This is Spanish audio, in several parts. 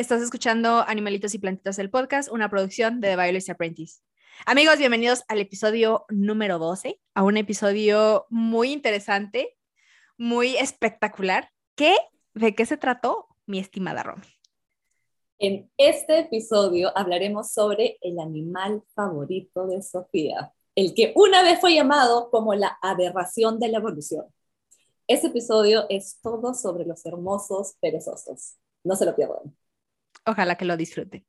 Estás escuchando Animalitos y Plantitas del podcast, una producción de The Violence Apprentice. Amigos, bienvenidos al episodio número 12, a un episodio muy interesante, muy espectacular. ¿Qué? ¿De qué se trató, mi estimada Romy? En este episodio hablaremos sobre el animal favorito de Sofía, el que una vez fue llamado como la aberración de la evolución. Este episodio es todo sobre los hermosos perezosos. No se lo pierdan. Ojalá que lo disfruten.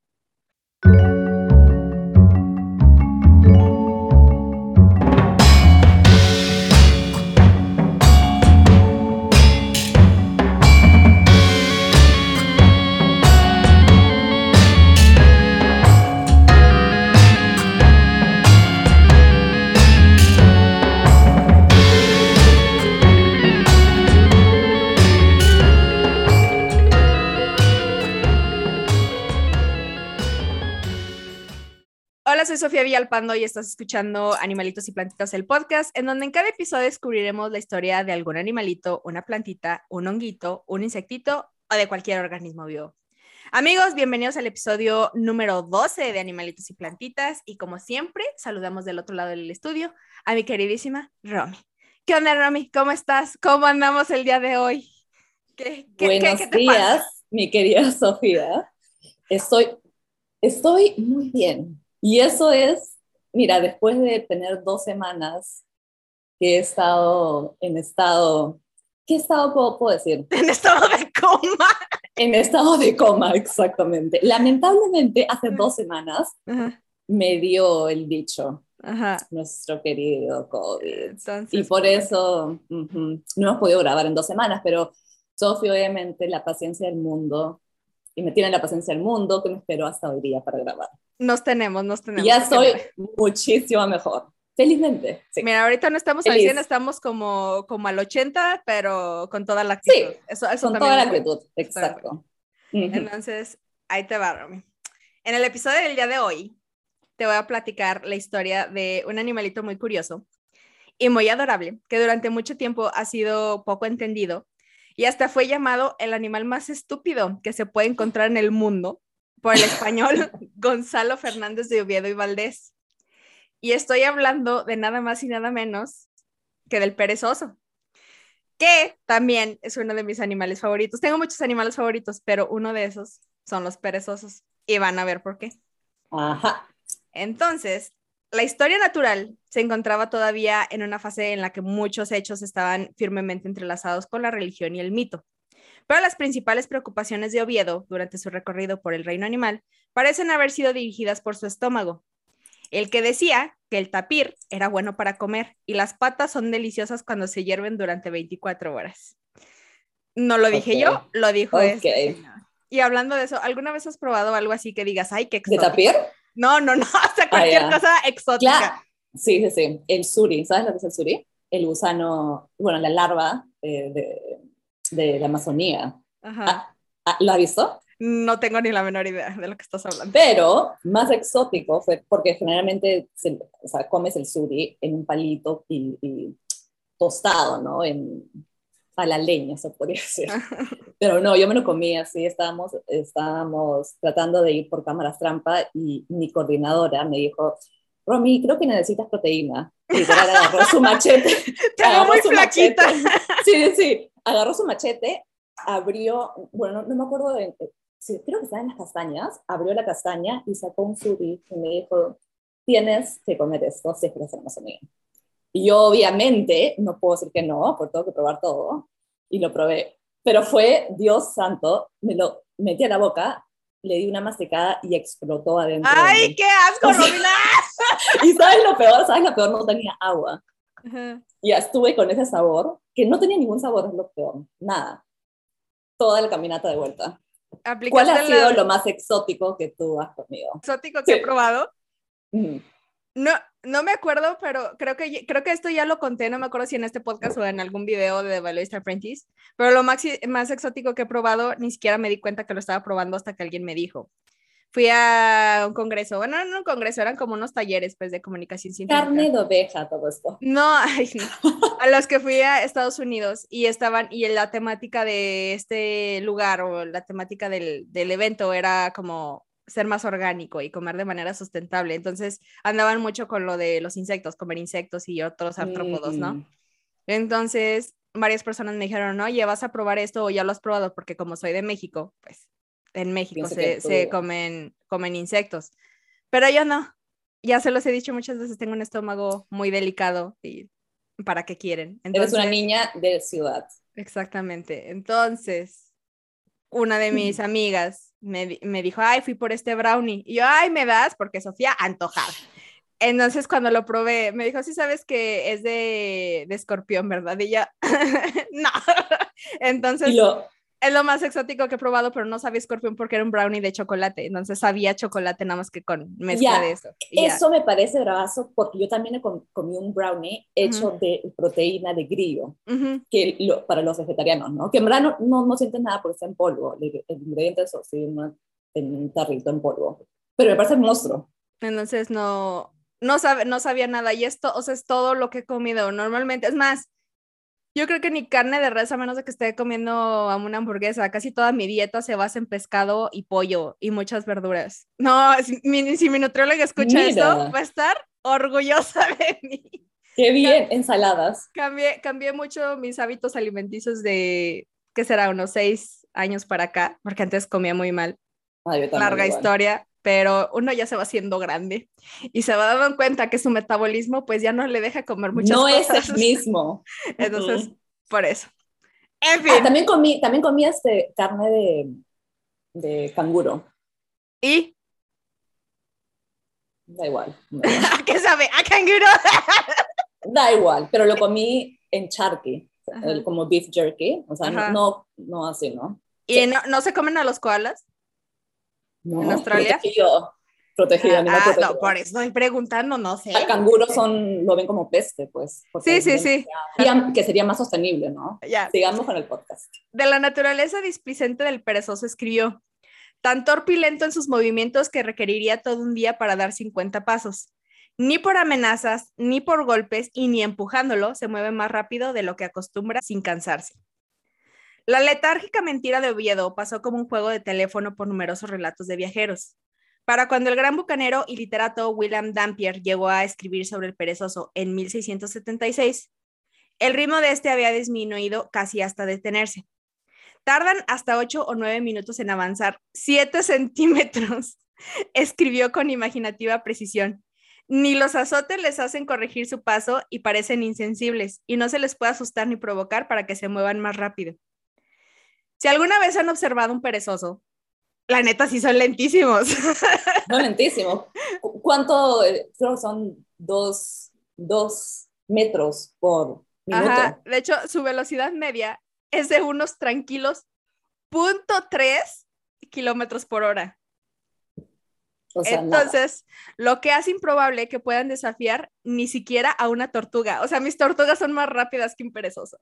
Sofía Villalpando y estás escuchando Animalitos y Plantitas, el podcast, en donde en cada episodio descubriremos la historia de algún animalito, una plantita, un honguito, un insectito o de cualquier organismo vivo. Amigos, bienvenidos al episodio número 12 de Animalitos y Plantitas y como siempre, saludamos del otro lado del estudio a mi queridísima Romy. ¿Qué onda, Romy? ¿Cómo estás? ¿Cómo andamos el día de hoy? ¿Qué, qué, Buenos qué, días, mi querida Sofía. Estoy, estoy muy bien y eso es, mira, después de tener dos semanas que he estado en estado, ¿qué estado puedo, decir? En estado de coma. En estado de coma, exactamente. Lamentablemente, hace dos semanas me dio el dicho. Nuestro querido COVID. y por eso no hemos podido grabar en dos semanas, pero Sofía, obviamente, la paciencia del mundo, y me tiene la paciencia del mundo, que me esperó hasta hoy día para grabar. Nos tenemos, nos tenemos. Ya estoy muchísimo mejor. Felizmente. Mira, ahorita no estamos al 100, estamos como, como al 80, pero con toda la actitud. Sí, eso, con toda la actitud, exacto. Entonces, ahí te va, Romy. En el episodio del día de hoy, te voy a platicar la historia de un animalito muy curioso y muy adorable, que durante mucho tiempo ha sido poco entendido y hasta fue llamado el animal más estúpido que se puede encontrar en el mundo por el español Gonzalo Fernández de Oviedo y Valdés. Y estoy hablando de nada más y nada menos que del perezoso, que también es uno de mis animales favoritos. Tengo muchos animales favoritos, pero uno de esos son los perezosos. Y van a ver por qué. Ajá. Entonces, la historia natural se encontraba todavía en una fase en la que muchos hechos estaban firmemente entrelazados con la religión y el mito. Pero las principales preocupaciones de Oviedo durante su recorrido por el reino animal parecen haber sido dirigidas por su estómago, el que decía que el tapir era bueno para comer y las patas son deliciosas cuando se hierven durante 24 horas. No lo dije yo, lo dijo este Y hablando de eso, ¿alguna vez has probado algo así que digas, ay, qué exótico? ¿De tapir? No, no, no, hasta cualquier ah, cosa exótica. Sí, sí, sí. El suri, ¿sabes lo que es el suri? El gusano, bueno, la larva eh, de, de la Amazonía. Ajá. Ah, ah, ¿Lo has visto? No tengo ni la menor idea de lo que estás hablando. Pero más exótico fue porque generalmente o sea, comes el suri en un palito y, tostado, ¿no? En, a la leña, se podría decir. Pero no, yo me lo comí así, estábamos, estábamos tratando de ir por cámaras trampa y mi coordinadora me dijo, Romy, creo que necesitas proteína. Y agarró su machete. Te muy flaquita. Sí, sí, agarró su machete, abrió, bueno, no, me acuerdo de, sí, creo que estaba en las castañas, abrió la castaña y sacó un suri y me dijo, tienes que comer esto si es que eres amazonía. Y yo obviamente no puedo decir que no, porque tengo que probar todo, y lo probé. Pero fue, Dios santo, me lo metí a la boca, le di una masticada y explotó adentro. ¡Ay, qué asco, Romina! y sabes lo peor, sabes lo peor, no tenía agua. Y estuve con ese sabor, que no tenía ningún sabor, es lo peor, nada. Toda la caminata de vuelta. ¿Cuál ha sido lo más exótico que tú has comido? ¿Exótico que he probado? No, no me acuerdo, pero creo que, creo que esto ya lo conté, no me acuerdo si en este podcast o en algún video de The Valorista Apprentice, pero lo más, más exótico que he probado, ni siquiera me di cuenta que lo estaba probando hasta que alguien me dijo. fui a un congreso, bueno, no un congreso, eran como unos talleres pues de comunicación científica. Carne de oveja, todo esto. No, ay, no. a los que fui a Estados Unidos y estaban, y la temática de este lugar o la temática del, del evento era como ser más orgánico y comer de manera sustentable. Entonces andaban mucho con lo de los insectos, comer insectos y otros artrópodos, ¿no? Entonces varias personas me dijeron, oye, vas a probar esto o ya lo has probado, porque como soy de México, pues en México se, comen, comen insectos. Pero yo no. Ya se los he dicho muchas veces, tengo un estómago muy delicado y ¿para qué quieren? Eres una Entonces- niña de ciudad. Exactamente. Entonces, una de mis amigas me, me dijo, ay, fui por este brownie. Y yo, ay, me das, porque Sofía, antojada. Entonces, cuando lo probé, me dijo, sí sabes que es de, de escorpión, ¿verdad? Y yo, no. Entonces, Y lo, es lo más exótico que he probado, pero no sabía escorpión porque era un brownie de chocolate. Entonces, sabía chocolate nada más que con mezcla de eso. Eso me parece bravazo porque yo también he com- comí un brownie hecho de proteína de grillo, Ujú. que lo- para los vegetarianos, ¿no? Que en verdad no, no, no sientes nada porque está en polvo. El, el ingrediente es en un tarrito en polvo. Pero me parece un monstruo. Entonces no, no, sabe, no sabía nada. Y esto, o sea, es todo lo que he comido normalmente. Es más, yo creo que ni carne de res, a menos de que esté comiendo una hamburguesa. Casi toda mi dieta se basa en pescado y pollo y muchas verduras. No, si mi, si mi nutrióloga escucha Mira. esto, va a estar orgullosa de mí. Qué bien, ensaladas. Cambié, cambié mucho mis hábitos alimenticios de, ¿qué será? Unos seis años para acá, porque antes comía muy mal. Ah, yo también larga igual. historia, pero uno ya se va haciendo grande y se va dando cuenta que su metabolismo pues ya no le deja comer muchas No es cosas. el mismo. Entonces, Ujú. por eso. En Ah, fin, también comí, también comí este, carne de, de canguro. y Da igual. Da igual. ¿a qué sabe? A canguro. Da igual, pero lo comí en charqui, como beef jerky. O sea, no, no, no así, ¿no? ¿Y no, no se comen a los koalas? No, ¿En Australia? Protegido, protegido, animal Ah, protegido. no, por eso estoy preguntando, no sé. Al canguro son, lo ven como peste, pues. Sí, sí, sí. sería- que sería más sostenible, ¿no? Ya. Sigamos con el podcast. De la naturaleza displicente del perezoso escribió, tan torpe y lento en sus movimientos que requeriría todo un día para dar 50 pasos. Ni por amenazas, ni por golpes, y ni empujándolo, se mueve más rápido de lo que acostumbra sin cansarse. La letárgica mentira de Oviedo pasó como un juego de teléfono por numerosos relatos de viajeros. Para cuando el gran bucanero y literato William Dampier llegó a escribir sobre el perezoso en 1676, el ritmo de este había disminuido casi hasta detenerse. Tardan hasta 8 o 9 minutos en avanzar 7 centímetros, escribió con imaginativa precisión. Ni los azotes les hacen corregir su paso y parecen insensibles, y no se les puede asustar ni provocar para que se muevan más rápido. Si alguna vez han observado un perezoso, la neta sí son lentísimos. No, lentísimo. ¿Cu- ¿Cuánto? eh, Creo son dos, dos metros por minuto. Ajá, de hecho, su velocidad media es de unos tranquilos 0.3 kilómetros por hora. O sea, nada. Entonces, lo que hace improbable que puedan desafiar ni siquiera a una tortuga. O sea, mis tortugas son más rápidas que un perezoso.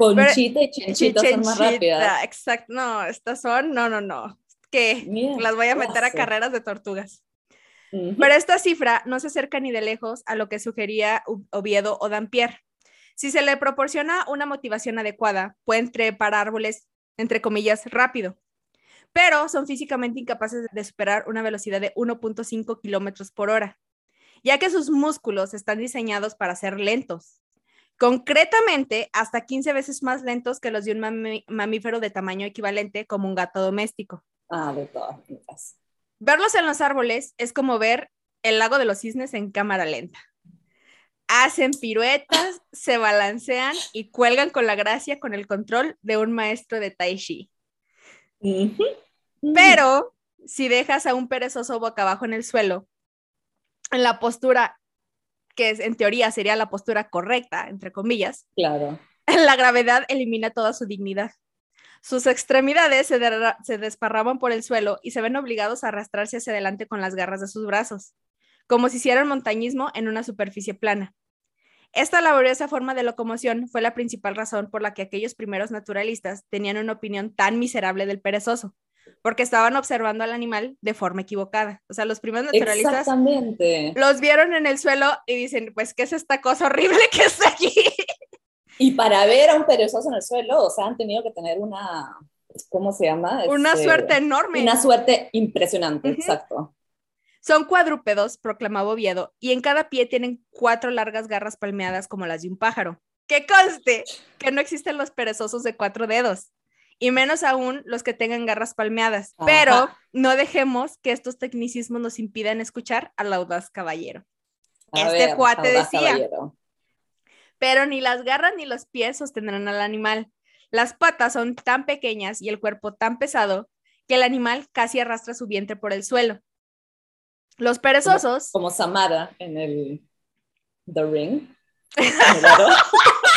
Conchita y chinchita son más rápidas. Exacto. No, estas son, no, no, no. Que las voy a meter a carreras de tortugas. Pero esta cifra no se acerca ni de lejos a lo que sugería Oviedo o Dampier. Si se le proporciona una motivación adecuada, pueden trepar árboles, entre comillas, rápido, pero son físicamente incapaces de superar una velocidad de 1.5 kilómetros por hora, ya que sus músculos están diseñados para ser lentos, concretamente hasta 15 veces más lentos que los de un mamífero de tamaño equivalente como un gato doméstico. Ah, de todas maneras. Verlos en los árboles es como ver el lago de los cisnes en cámara lenta. Hacen piruetas, se balancean y cuelgan con la gracia con el control de un maestro de tai chi. Pero si dejas a un perezoso boca abajo en el suelo, en la postura que en teoría sería la postura correcta, entre comillas, Claro. la gravedad elimina toda su dignidad. Sus extremidades se, se desparraman por el suelo y se ven obligados a arrastrarse hacia adelante con las garras de sus brazos, como si hicieran montañismo en una superficie plana. Esta laboriosa forma de locomoción fue la principal razón por la que aquellos primeros naturalistas tenían una opinión tan miserable del perezoso, porque estaban observando al animal de forma equivocada. O sea, los primeros naturalistas los vieron en el suelo y dicen, pues, ¿qué es esta cosa horrible que está aquí? Y para ver a un perezoso en el suelo, o sea, han tenido que tener una, ¿cómo se llama? Una Este, suerte enorme. Una suerte impresionante, Ujú. exacto. Son cuadrúpedos, proclamaba Oviedo, y en cada pie tienen cuatro largas garras palmeadas como las de un pájaro. Que conste que no existen los perezosos de cuatro dedos, y menos aún los que tengan garras palmeadas. Ajá. Pero no dejemos que estos tecnicismos nos impidan escuchar al audaz caballero. A Este ver, cuate decía. caballero. Pero ni las garras ni los pies sostendrán al animal. Las patas son tan pequeñas y el cuerpo tan pesado que el animal casi arrastra su vientre por el suelo. Los perezosos Como Samara en el The Ring.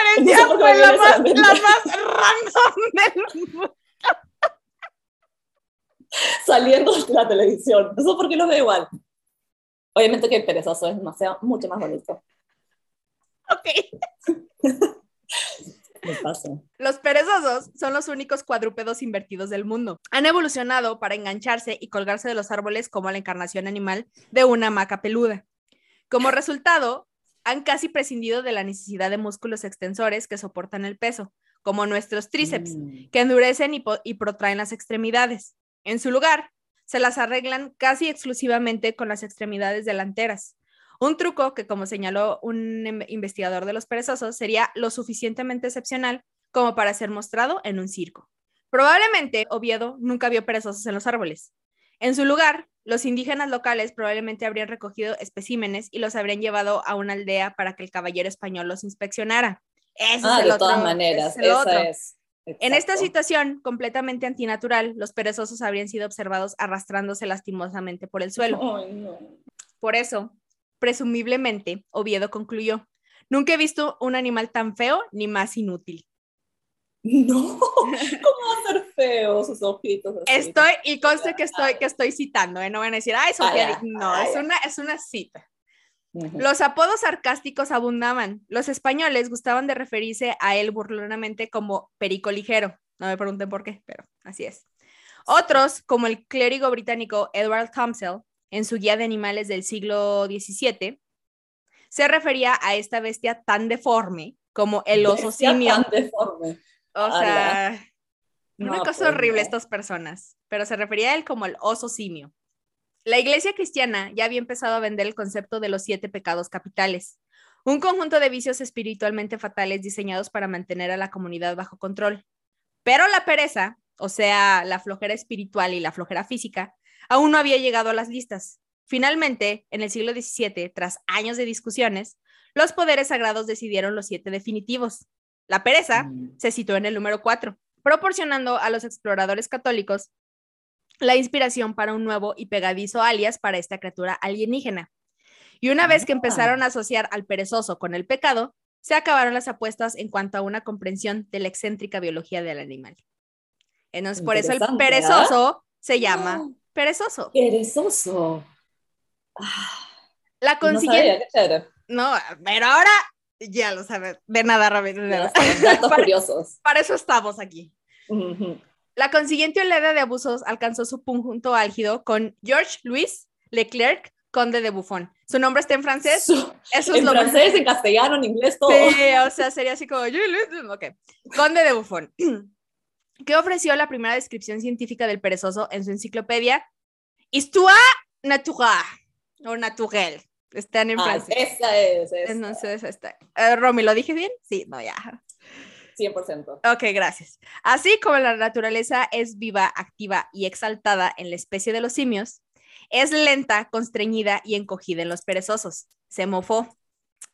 Parecía No sé fue la más, la más random del mundo. Saliendo de la televisión. No sé por qué lo veo igual. Obviamente que el perezoso es demasiado, mucho más bonito. Ok. Me pasa. Los perezosos son los únicos cuadrúpedos invertidos del mundo. Han evolucionado para engancharse y colgarse de los árboles como la encarnación animal de una hamaca peluda. Como resultado, han casi prescindido de la necesidad de músculos extensores que soportan el peso, como nuestros tríceps, Mm. que endurecen y, protraen las extremidades. En su lugar, se las arreglan casi exclusivamente con las extremidades delanteras. Un truco que, como señaló un em- investigador de los perezosos, sería lo suficientemente excepcional como para ser mostrado en un circo. Probablemente Oviedo nunca vio perezosos en los árboles. En su lugar, los indígenas locales probablemente habrían recogido especímenes y los habrían llevado a una aldea para que el caballero español los inspeccionara. Ese Ah, es el de otro- todas maneras. es el Esa otro. es. En esta situación completamente antinatural, los perezosos habrían sido observados arrastrándose lastimosamente por el suelo. No. Por eso, presumiblemente, Oviedo concluyó, nunca he visto un animal tan feo ni más inútil. No, ¿cómo feo sus ojitos? así? Estoy, y conste que estoy, que estoy citando, ¿eh? no van a decir, ay, Sofía, Ah, no, Ah, es una, es una cita. Los apodos sarcásticos abundaban. Los españoles gustaban de referirse a él burlonamente como perico ligero. No me pregunten por qué, pero así es. Otros, como el clérigo británico Edward Thompson, en su guía de animales del siglo XVII, se refería a esta bestia tan deforme como el oso Bestia simio. tan deforme. O sea, una No, cosa pues, horrible no. estas personas, pero se refería a él como el oso simio. La iglesia cristiana ya había empezado a vender el concepto de los siete pecados capitales, un conjunto de vicios espiritualmente fatales diseñados para mantener a la comunidad bajo control. Pero la pereza, o sea, la flojera espiritual y la flojera física, aún no había llegado a las listas. Finalmente, en el siglo XVII, tras años de discusiones, los poderes sagrados decidieron los siete definitivos. La pereza Mm. se situó en el número 4, proporcionando a los exploradores católicos la inspiración para un nuevo y pegadizo alias para esta criatura alienígena. Y una vez que Ah. empezaron a asociar al perezoso con el pecado, se acabaron las apuestas en cuanto a una comprensión de la excéntrica biología del animal. Entonces, por eso el ¿ah? perezoso se llama Ah, perezoso. Perezoso. Ah, La no consiguiente, sabía, no, pero ahora ya lo sabes, de nada, saben, Datos Para- curiosos. Para eso estamos aquí. La consiguiente oleada de abusos alcanzó su punto álgido con George Louis Leclerc, conde de Buffon. Su nombre está en francés. Su- Eso es en lo francés, en castellano, en inglés, todo. Sí, o sea, sería así como. Ok. Conde de Buffon. que ofreció la primera descripción científica del perezoso en su enciclopedia Histoire naturelle o naturelle. Están en Ah, francés. esa es, esa. Entonces, está. Eh, Romy, ¿lo dije bien? Sí, no, ya. 100%. Ok, gracias. Así como la naturaleza es viva, activa y exaltada en la especie de los simios, es lenta, constreñida y encogida en los perezosos. Se mofó.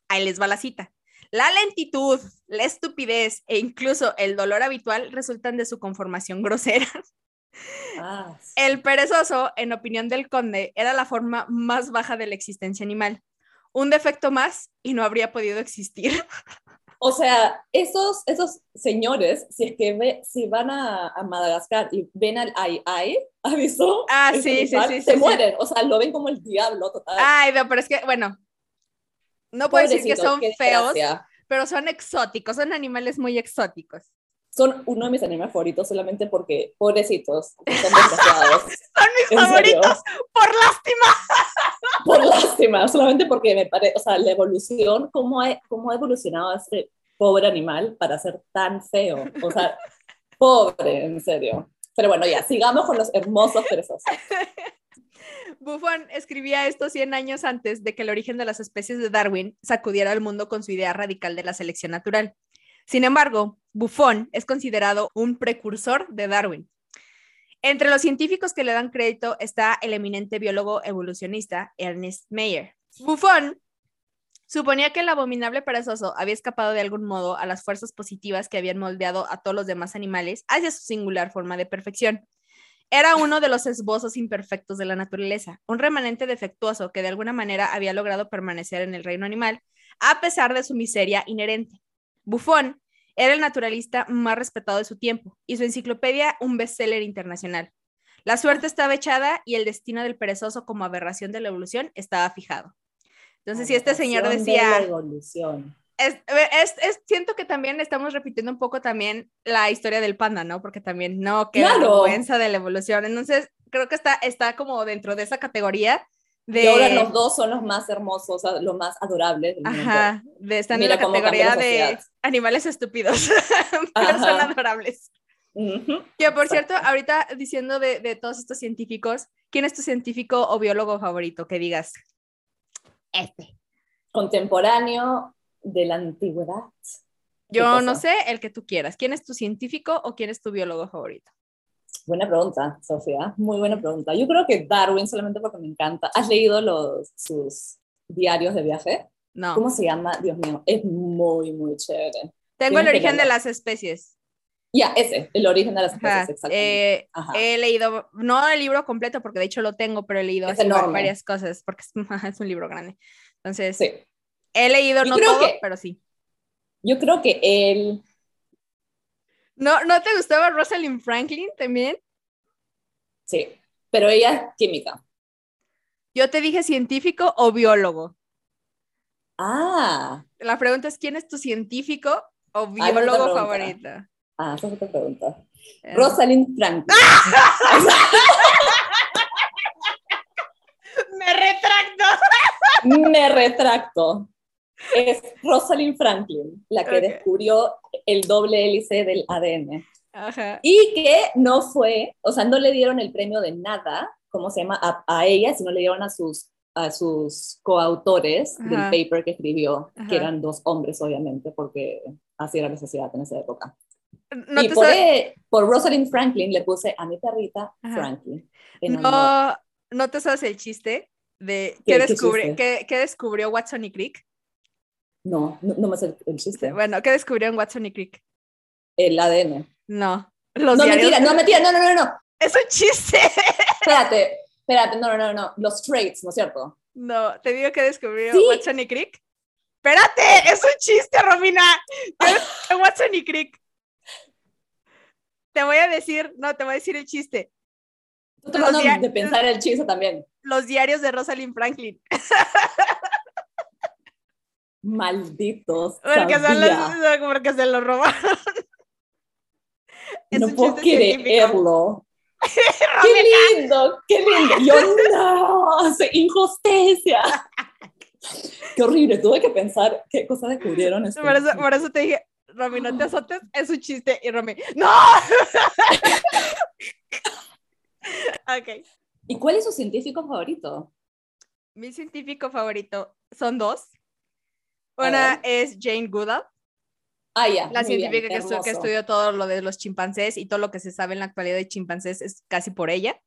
Ahí les va la cita. La lentitud, la estupidez e incluso el dolor habitual resultan de su conformación grosera. Ah, sí. El perezoso, en opinión del conde, era la forma más baja de la existencia animal. Un defecto más y no habría podido existir. O sea, esos, esos señores, si es que ve, si van a, a Madagascar y ven al ai ai, ¿avisó? Ah, sí, sí, principal, sí, Se sí, sí. mueren, o sea, lo ven como el diablo total. Ay, no, pero es que, bueno, no puedo decir que son feos, pero son exóticos, son animales muy exóticos. Son uno de mis animales favoritos solamente porque, pobrecitos, son desgraciados. son mis favoritos, por lástima. Por lástima, solamente porque me parece, o sea, la evolución, cómo ha, cómo ha evolucionado este pobre animal para ser tan feo. O sea, pobre, en serio. Pero bueno, ya, sigamos con los hermosos perezosos. Buffon escribía esto 100 años antes de que el origen de las especies de Darwin sacudiera al mundo con su idea radical de la selección natural. Sin embargo, Buffon es considerado un precursor de Darwin. Entre los científicos que le dan crédito está el eminente biólogo evolucionista Ernest Mayr. Buffon suponía que el abominable perezoso había escapado de algún modo a las fuerzas positivas que habían moldeado a todos los demás animales hacia su singular forma de perfección. Era uno de los esbozos imperfectos de la naturaleza, un remanente defectuoso que de alguna manera había logrado permanecer en el reino animal a pesar de su miseria inherente. Buffon era el naturalista más respetado de su tiempo y su enciclopedia un bestseller internacional. La suerte estaba echada y el destino del perezoso como aberración de la evolución estaba fijado. Entonces, si este señor decía... evolución. Es, siento que también estamos repitiendo un poco también la historia del panda, ¿no? Porque también, no, que vergüenza de la evolución. Entonces, creo que está, está como dentro de esa categoría de... Y ahora los dos son los más hermosos, los más adorables. Ajá, de, están en la categoría de animales estúpidos, pero son adorables. Que por cierto, ahorita diciendo de, de todos estos científicos, ¿quién es tu científico o biólogo favorito? Que digas, este. Contemporáneo, de la antigüedad? Yo no sé, el que tú quieras. ¿Quién es tu científico o quién es tu biólogo favorito? Buena pregunta, Sofía. Muy buena pregunta. Yo creo que Darwin, solamente porque me encanta. ¿Has leído los, sus diarios de viaje? No. ¿Cómo se llama? Dios mío, es muy, muy chévere. Tengo el origen de las especies. Ya, ese, el origen de las especies, exactamente. Eh, he leído, no el libro completo, porque de hecho lo tengo, pero he leído varias cosas, porque es, un libro grande. Entonces, sí. He leído no todo, pero sí. Yo creo que él. ¿No, ¿No te gustaba Rosalind Franklin también? Sí, pero ella es química. Yo te dije científico o biólogo. Ah. La pregunta es: ¿quién es tu científico o ah, biólogo favorito? Ah, esa es otra pregunta. Eh. Rosalind Franklin. Me retracto. Me retracto es Rosalind Franklin, la que descubrió el doble hélice del ADN. Y que no fue, o sea, no le dieron el premio de nada, ¿cómo se llama? A, ella, sino le dieron a sus, a sus coautores del paper que escribió, que eran dos hombres, obviamente, porque así era la sociedad en esa época. y por, e, por, Rosalind Franklin le puse a mi perrita Franklin. no, ¿No te sabes el chiste de qué, ¿qué, descubrió Watson y Crick? No, no, me sé el chiste. Bueno, ¿qué descubrió en Watson y Crick? El ADN. No. Los no, mentira, no, mentira, no, no, no, no. Es un chiste. Espérate, espérate, no, no, no, no. Los traits, ¿no es cierto? No, te digo que descubrió Watson y Crick. Espérate, es un chiste, Romina. Watson y Crick. Te voy a decir, no, te voy a decir el chiste. Tú te vas de pensar el chiste también. Los diarios de Rosalind Franklin. Malditos. Porque, son los, porque se lo robaron. no puedo creerlo. qué lindo, qué lindo. Yo no, injusticia. qué horrible, tuve que pensar qué cosa descubrieron. Este por, eso, por eso te dije, Romy, no te azotes, es un chiste. Y Romy, ¡no! ok. ¿Y cuál es su científico favorito? Mi científico favorito son dos. Una es Jane Goodall. Ah, ya. La científica que, estudió todo lo de los chimpancés y todo lo que se sabe en la actualidad de chimpancés es casi por ella.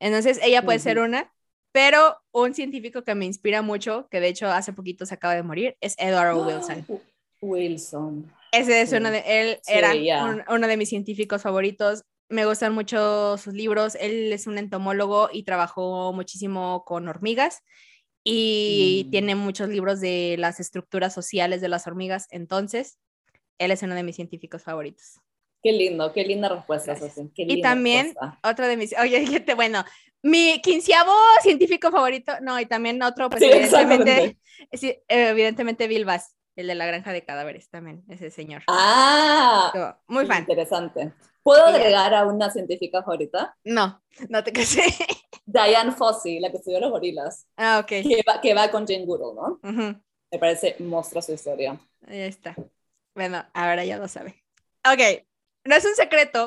Entonces, ella puede ser una, pero un científico que me inspira mucho, que de hecho hace poquito se acaba de morir, es Edward Wilson. Wilson. Ese es uno de, él era uno de mis científicos favoritos. Me gustan mucho sus libros. Él es un entomólogo y trabajó muchísimo con hormigas y mm. tiene muchos libros de las estructuras sociales de las hormigas. Entonces, él es uno de mis científicos favoritos. Qué lindo, qué linda respuesta, y también otra de mis, oye, bueno, mi quinceavo científico favorito, no, y también otro, pues evidentemente, evidentemente Bill Bass. el de la granja de cadáveres también, ese señor. Ah, Yo, muy fan. interesante. ¿Puedo agregar a una científica favorita? No, no te casé. Diane Fossey, la que estudió los gorilas, ah, ok. que va, que va con Jane Goodall, ¿no? Ujú, Me parece monstruosa su historia. Ahí está. Bueno, ahora ya lo sabe. Ok, no es un secreto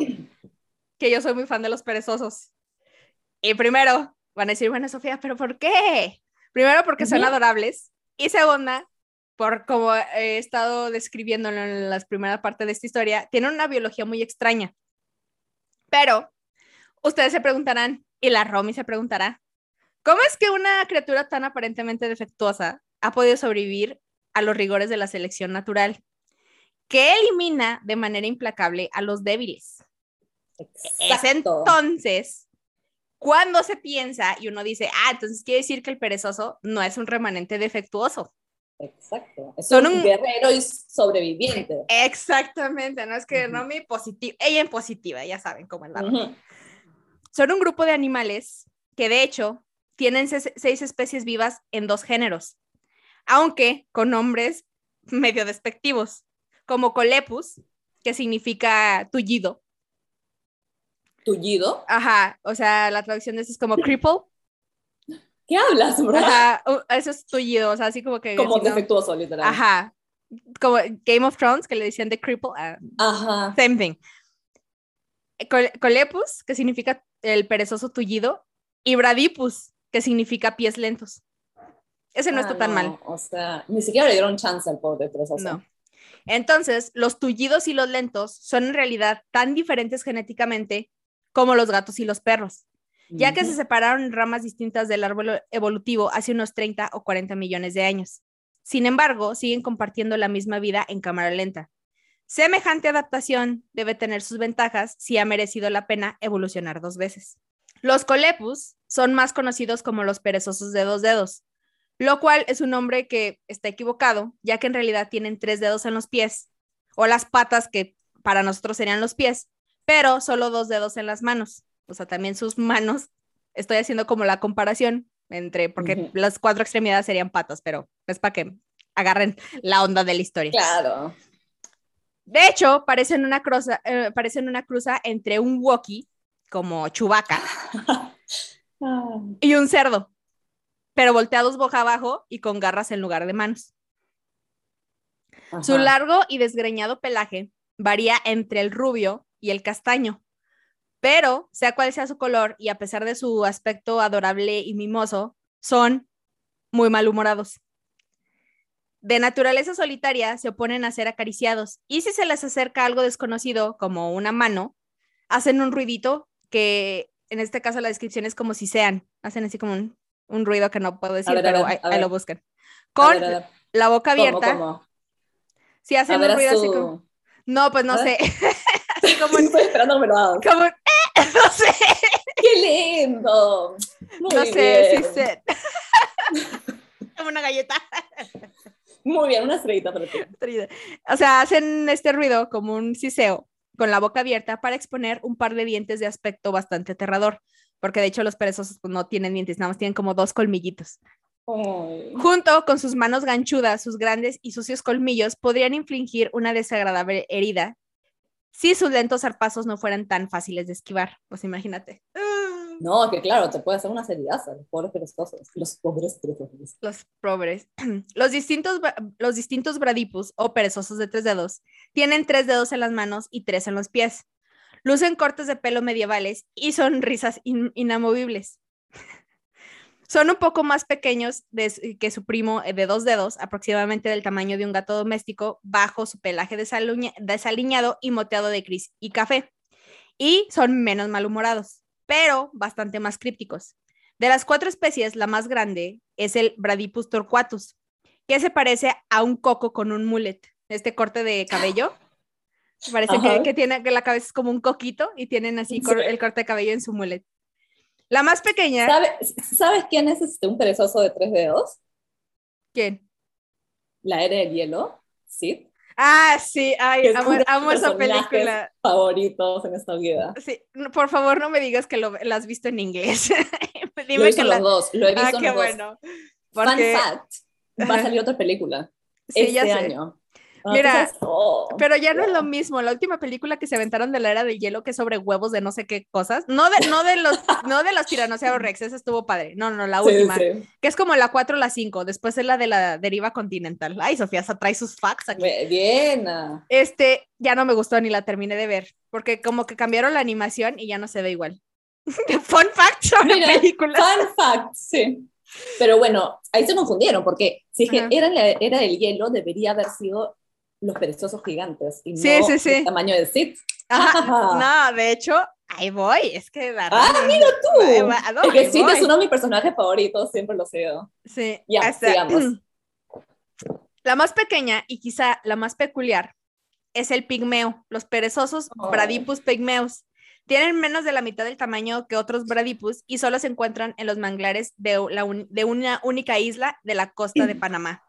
que yo soy muy fan de los perezosos. Y primero, van a decir, bueno, Sofía, ¿pero por qué? Primero, porque son adorables. Y segunda, por como he estado describiéndolo en las primeras partes de esta historia, tienen una biología muy extraña. Pero ustedes se preguntarán, y la Romy se preguntará, ¿cómo es que una criatura tan aparentemente defectuosa ha podido sobrevivir a los rigores de la selección natural, que elimina de manera implacable a los débiles? Es entonces cuando se piensa y uno dice, ah, entonces quiere decir que el perezoso no es un remanente defectuoso. Exacto. Es Son un, un- guerrero y sobreviviente. Exactamente, no es que. Romy positiva, ella en positiva, ya saben cómo es la. Son un grupo de animales que de hecho tienen se- seis especies vivas en dos géneros, aunque con nombres medio despectivos, como Colepus, que significa tullido. Tullido. Ajá, o sea, la traducción de eso es como cripple. ¿Qué hablas, bro? Ajá, eso es tullido, o sea, así como que... Como si no- defectuoso, literal. Ajá, como Game of Thrones, que le decían de cripple. ah, Ajá. Same thing. Col- Colepus, que significa el perezoso tullido, y Bradipus, que significa pies lentos. Ese no Ah, está tan mal. O sea, ni siquiera le dieron chance al pobre perezoso. No. Entonces, los tullidos y los lentos son en realidad tan diferentes genéticamente como los gatos y los perros, ya que se separaron en ramas distintas del árbol evolutivo hace unos 30 o 40 millones de años. Sin embargo, siguen compartiendo la misma vida en cámara lenta. Semejante adaptación debe tener sus ventajas si ha merecido la pena evolucionar dos veces. Los colepus son más conocidos como los perezosos de dos dedos, lo cual es un nombre que está equivocado, ya que en realidad tienen tres dedos en los pies, o las patas que para nosotros serían los pies, pero solo dos dedos en las manos. O sea, también sus manos, estoy haciendo como la comparación entre, porque las cuatro extremidades serían patas, pero es para que agarren la onda de la historia. Claro. De hecho, parecen una, cruza, eh, parecen una cruza entre un Wookiee, como Chewbacca, Ah, y un cerdo, pero volteados boca abajo y con garras en lugar de manos. Su largo y desgreñado pelaje varía entre el rubio y el castaño, pero sea cual sea su color y a pesar de su aspecto adorable y mimoso, son muy malhumorados. De naturaleza solitaria se oponen a ser acariciados y si se les acerca algo desconocido como una mano, hacen un ruidito que en este caso la descripción es como si sean, hacen así como un, un ruido que no puedo decir, ver, pero ver, ahí, lo buscan. Con ver, la boca ¿Cómo, abierta, cómo? si A hacen un ruido así tu- como... No, pues no sé. así como, Estoy esperando me lo hagas. como, eh, no sé, ¡Qué lindo! Muy no sé bien. si sé. como una galleta. Muy bien, una estrellita para ti. O sea, hacen este ruido como un siseo con la boca abierta para exponer un par de dientes de aspecto bastante aterrador, porque de hecho los perezosos pues, no tienen dientes, nada más tienen como dos colmillitos. Junto con sus manos ganchudas, sus grandes y sucios colmillos podrían infligir una desagradable herida si sus lentos zarpazos no fueran tan fáciles de esquivar. Pues imagínate. No, que claro, te puede hacer una seridaza, los pobres perezosos. Los pobres perezosos. Los pobres. Los distintos, los distintos bradipus o perezosos de tres dedos tienen tres dedos en las manos y tres en los pies. Lucen cortes de pelo medievales y sonrisas in- inamovibles. Son un poco más pequeños que su primo eh, de dos dedos, aproximadamente del tamaño de un gato doméstico, bajo su pelaje desaliñado y moteado de gris y café. Y son menos malhumorados, pero bastante más crípticos. De las cuatro especies, la más grande es el Bradipus torquatus, que se parece a un coco con un mullet, este corte de cabello. Parece que, tiene que la cabeza es como un coquito y tienen así cor- el corte de cabello en su mullet. La más pequeña, ¿Sabe- ¿Sabes quién es este, un perezoso de tres dedos? ¿quién? La era del hielo. Sí. Ah, sí, ay, amo, amo esa película. Favoritos en esta vida. Sí, por favor, no me digas que lo, la has visto en inglés. lo he Dime visto que la... los dos. Lo he visto Ah, en qué los dos. bueno. Fun Porque fact. Va a salir otra película. Sí, este ya sé. año. Mira, todo. Pero ya no es lo mismo. La última película que se aventaron de la era del hielo, que es sobre huevos de no sé qué cosas. No de, no de los, no de los tiranosaurus rex, esa estuvo padre. No, no, la Sí, última. sí. Que es como la 4 o la 5. Después es la de la deriva continental. Ay, Sofía, hasta trae sus facts aquí. Bien, ah. Este, ya no me gustó ni la terminé de ver. Porque como que cambiaron la animación y ya no se ve igual. Fun fact sobre Mira, películas. Fun fact, sí. Pero bueno, ahí se confundieron, porque si es que Ajá. era, la era del hielo, debería haber sido los perezosos gigantes y Sí, no sí, sí. el tamaño del Sith. Ajá. No, de hecho, ahí voy. Es que la Ah, mira tú. es que Sith es uno de mis personajes favoritos, siempre lo sé. Sí, Ya, hasta- sigamos. La más pequeña y quizá la más peculiar es el pigmeo, los perezosos Oh. Bradipus pigmeus. Tienen menos de la mitad del tamaño que otros Bradipus y solo se encuentran en los manglares de, la un- de una única isla de la costa de Panamá.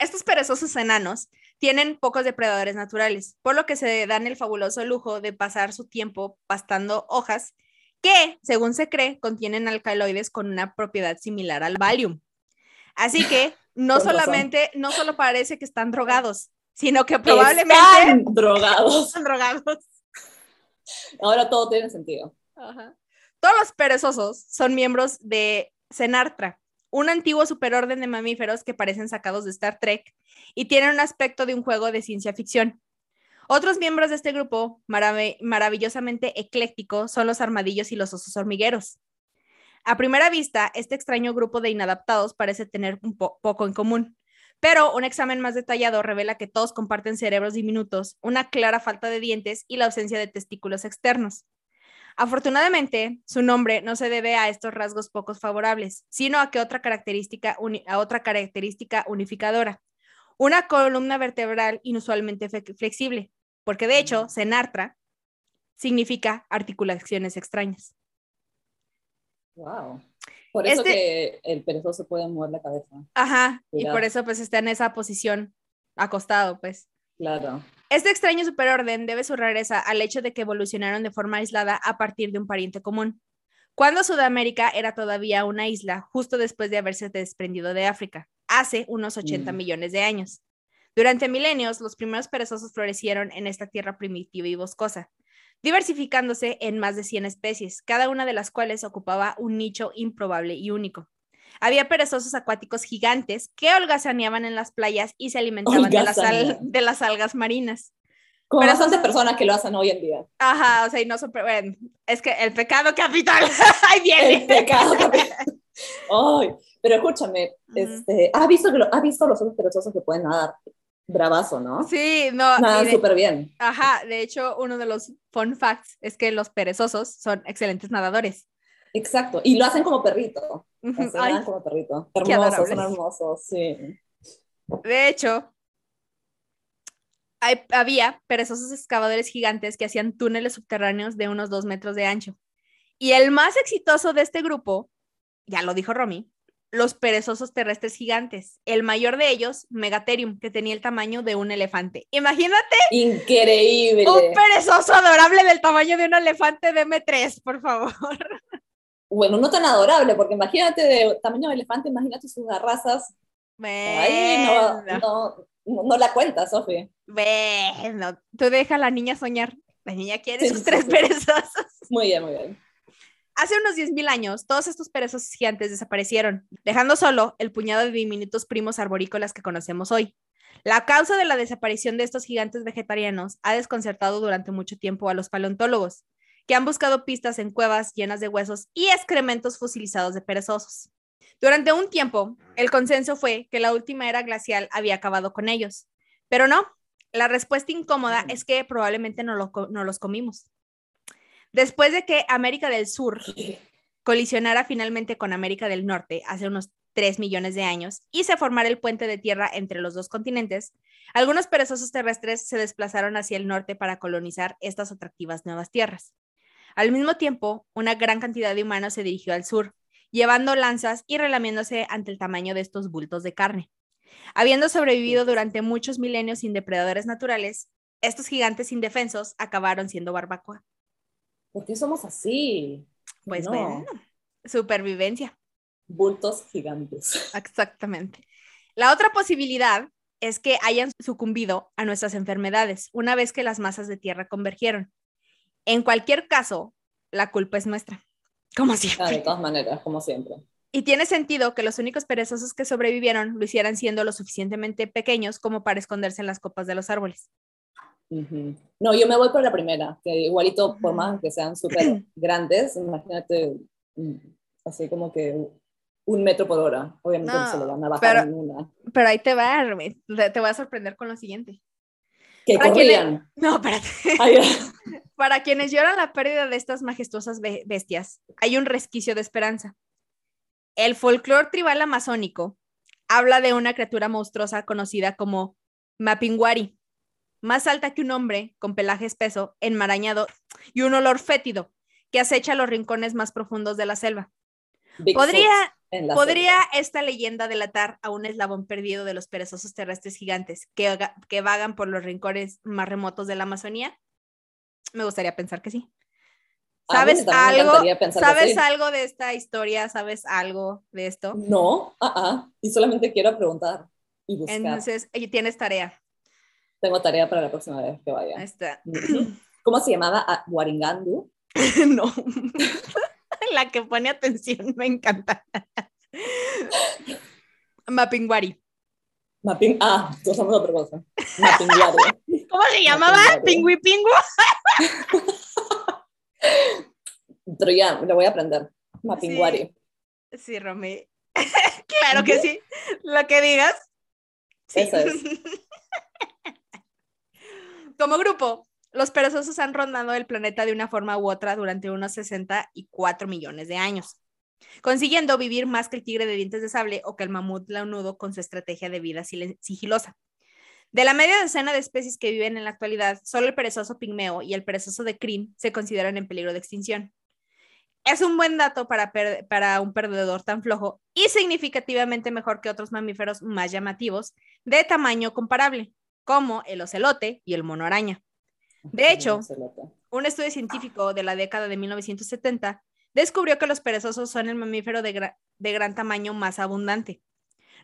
Estos perezosos enanos tienen pocos depredadores naturales, por lo que se dan el fabuloso lujo de pasar su tiempo pastando hojas que, según se cree, contienen alcaloides con una propiedad similar al Valium. Así que no solamente, no solo parece que están drogados, sino que probablemente Están drogados. están drogados. Ahora todo tiene sentido. Ajá. Todos los perezosos son miembros de Cenartra, un antiguo superorden de mamíferos que parecen sacados de Star Trek y tienen un aspecto de un juego de ciencia ficción. Otros miembros de este grupo, marav- maravillosamente ecléctico, son los armadillos y los osos hormigueros. A primera vista, este extraño grupo de inadaptados parece tener un po- poco en común, pero un examen más detallado revela que todos comparten cerebros diminutos, una clara falta de dientes y la ausencia de testículos externos. Afortunadamente, su nombre no se debe a estos rasgos pocos favorables, sino a que otra característica, a otra característica unificadora, una columna vertebral inusualmente flexible, porque de hecho, Senartra significa articulaciones extrañas. Wow. Por eso Este- que el perezoso puede mover la cabeza. Ajá, y por eso pues está en esa posición acostado, pues. Claro. Este extraño superorden debe su rareza al hecho de que evolucionaron de forma aislada a partir de un pariente común. Cuando Sudamérica era todavía una isla, justo después de haberse desprendido de África, hace unos 80 Mm. millones de años. Durante milenios, los primeros perezosos florecieron en esta tierra primitiva y boscosa, diversificándose en más de 100 especies, cada una de las cuales ocupaba un nicho improbable y único. Había perezosos acuáticos gigantes que holgazaneaban en las playas y se alimentaban de las, al- de las algas marinas. Como Pero bastantes esos- personas que lo hacen hoy en día. Ajá, o sea, y no son, bueno, es que el pecado capital, ahí viene. El pecado capital. Ay, pero escúchame, Ujú. este, ¿has visto, que lo- has visto los otros perezosos que pueden nadar? Bravazo, ¿no? Sí, no, Nadan de- súper bien. ajá, de hecho, uno de los fun facts es que los perezosos son excelentes nadadores. Exacto. Y lo hacen como perrito. Ujú, O sea, ay, nadan como perrito. Hermosos, son hermosos, sí. de hecho, hay- había perezosos excavadores gigantes que hacían túneles subterráneos de unos dos metros de ancho. Y el más exitoso de este grupo, ya lo dijo Romy, los perezosos terrestres gigantes. El mayor de ellos, Megatherium, que tenía el tamaño de un elefante. Imagínate Increíble. un perezoso adorable del tamaño de un elefante de M3, por favor. Bueno, no tan adorable, porque imagínate de tamaño de elefante, imagínate sus garrazas. Ahí no, no, no, no la cuenta, Sofi. bueno, tú deja a la niña soñar. La niña quiere Sí, sus sí, tres sí. perezosos. Muy bien, muy bien. Hace unos 10.000 años, todos estos perezosos gigantes desaparecieron, dejando solo el puñado de diminutos primos arborícolas que conocemos hoy. La causa de la desaparición de estos gigantes vegetarianos ha desconcertado durante mucho tiempo a los paleontólogos, que han buscado pistas en cuevas llenas de huesos y excrementos fosilizados de perezosos. Durante un tiempo, el consenso fue que la última era glacial había acabado con ellos, pero no, la respuesta incómoda es que probablemente no, lo no los comimos. Después de que América del Sur colisionara finalmente con América del Norte hace unos 3 millones de años y se formara el puente de tierra entre los dos continentes, algunos perezosos terrestres se desplazaron hacia el norte para colonizar estas atractivas nuevas tierras. Al mismo tiempo, una gran cantidad de humanos se dirigió al sur, llevando lanzas y relamiéndose ante el tamaño de estos bultos de carne. Habiendo sobrevivido durante muchos milenios sin depredadores naturales, estos gigantes indefensos acabaron siendo barbacoa. ¿Por qué somos así? Pues No. bueno, supervivencia. Bultos gigantes. Exactamente. La otra posibilidad es que hayan sucumbido a nuestras enfermedades una vez que las masas de tierra convergieron. En cualquier caso, la culpa es nuestra, como siempre. Ah, de todas maneras, como siempre. Y tiene sentido que los únicos perezosos que sobrevivieron lo hicieran siendo lo suficientemente pequeños como para esconderse en las copas de los árboles. Ujú. No, yo me voy por la primera, que igualito, por más que sean súper grandes, imagínate, mm, así como que un metro por hora. Obviamente no, No, se lo van a bajar pero- ninguna. Pero ahí te va, te voy a sorprender con lo siguiente. Que para corrían. No, espérate. Ay. Para quienes lloran la pérdida de estas majestuosas be- bestias, hay un resquicio de esperanza. El folclore tribal amazónico habla de una criatura monstruosa conocida como Mapinguari, más alta que un hombre, con pelaje espeso, enmarañado y un olor fétido que acecha los rincones más profundos de la selva. Bigfoot Podría, ¿Podría esta leyenda delatar a un eslabón perdido de los perezosos terrestres gigantes que, que vagan por los rincones más remotos de la Amazonía? Me gustaría pensar que sí. ¿Sabes también me algo? ¿Sabes algo de esta historia? ¿Sabes algo de esto? No, ah, ah, y solamente quiero preguntar y buscar. Entonces, tienes tarea. Tengo tarea para la próxima vez que vaya. Ahí está. ¿Cómo se llamaba? Ah, Waringandu. no. La que pone atención me encanta. Mapinguari. Mapping. Ah, tú estamos otra cosa. Mappinguari. ¿Cómo se llamaba? Mapinguari. Pingüi Pingu. Pero ya, lo voy a aprender. Mappinguari. Sí, Romy. claro que sí. Lo que digas. Sí. Eso es. Como grupo, los perezosos han rondado el planeta de una forma u otra durante unos 64 millones de años, consiguiendo vivir más que el tigre de dientes de sable o que el mamut launudo con su estrategia de vida sigilosa. De la media decena de especies que viven en la actualidad, solo el perezoso pigmeo y el perezoso de crin se consideran en peligro de extinción. Es un buen dato para un perdedor tan flojo y significativamente mejor que otros mamíferos más llamativos de tamaño comparable, como el ocelote y el mono araña. De hecho, un estudio científico de la década de 1970 descubrió que los perezosos son el mamífero de, gra- de gran tamaño más abundante,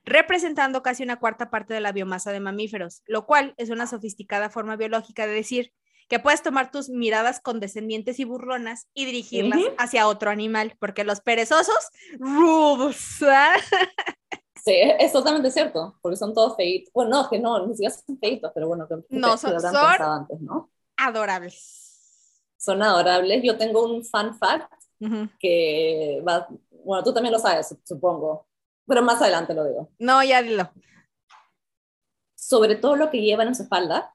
representando casi una cuarta parte de la biomasa de mamíferos, lo cual es una sofisticada forma biológica de decir que puedes tomar tus miradas condescendientes y burlonas y dirigirlas hacia otro animal, porque los perezosos, rudos, ¿ah? Sí, es, totalmente cierto, porque son todos feitos. Bueno, no, que no, ni siquiera son feitos, pero bueno, que, No, que son- son- antes, ¿no? Adorables. Son adorables. Yo tengo un fun fact que va, bueno, tú también lo sabes, sup- supongo, pero más adelante lo digo. No, ya dilo. Sobre todo lo que llevan en su espalda.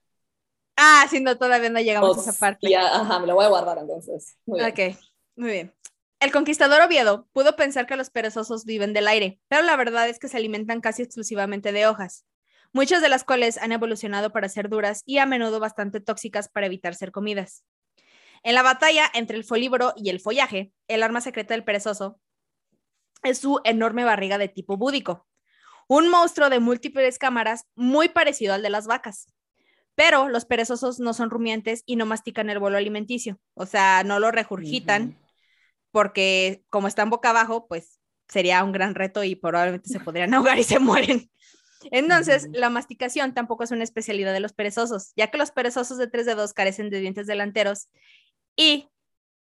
Ah, sí, no, todavía no llegamos a esa parte. ya, ajá, me lo voy a guardar entonces. Muy bien. Ok, muy bien. El conquistador Oviedo pudo pensar que los perezosos viven del aire, pero la verdad es que se alimentan casi exclusivamente de hojas, muchas de las cuales han evolucionado para ser duras y a menudo bastante tóxicas para evitar ser comidas. En la batalla entre el folívoro y el follaje, el arma secreta del perezoso es su enorme barriga de tipo búdico, un monstruo de múltiples cámaras muy parecido al de las vacas. Pero los perezosos no son rumiantes y no mastican el bolo alimenticio, o sea, no lo regurgitan porque como están boca abajo, pues sería un gran reto y probablemente se podrían ahogar y se mueren. Entonces, la masticación tampoco es una especialidad de los perezosos, ya que los perezosos de 3 dedos carecen de dientes delanteros y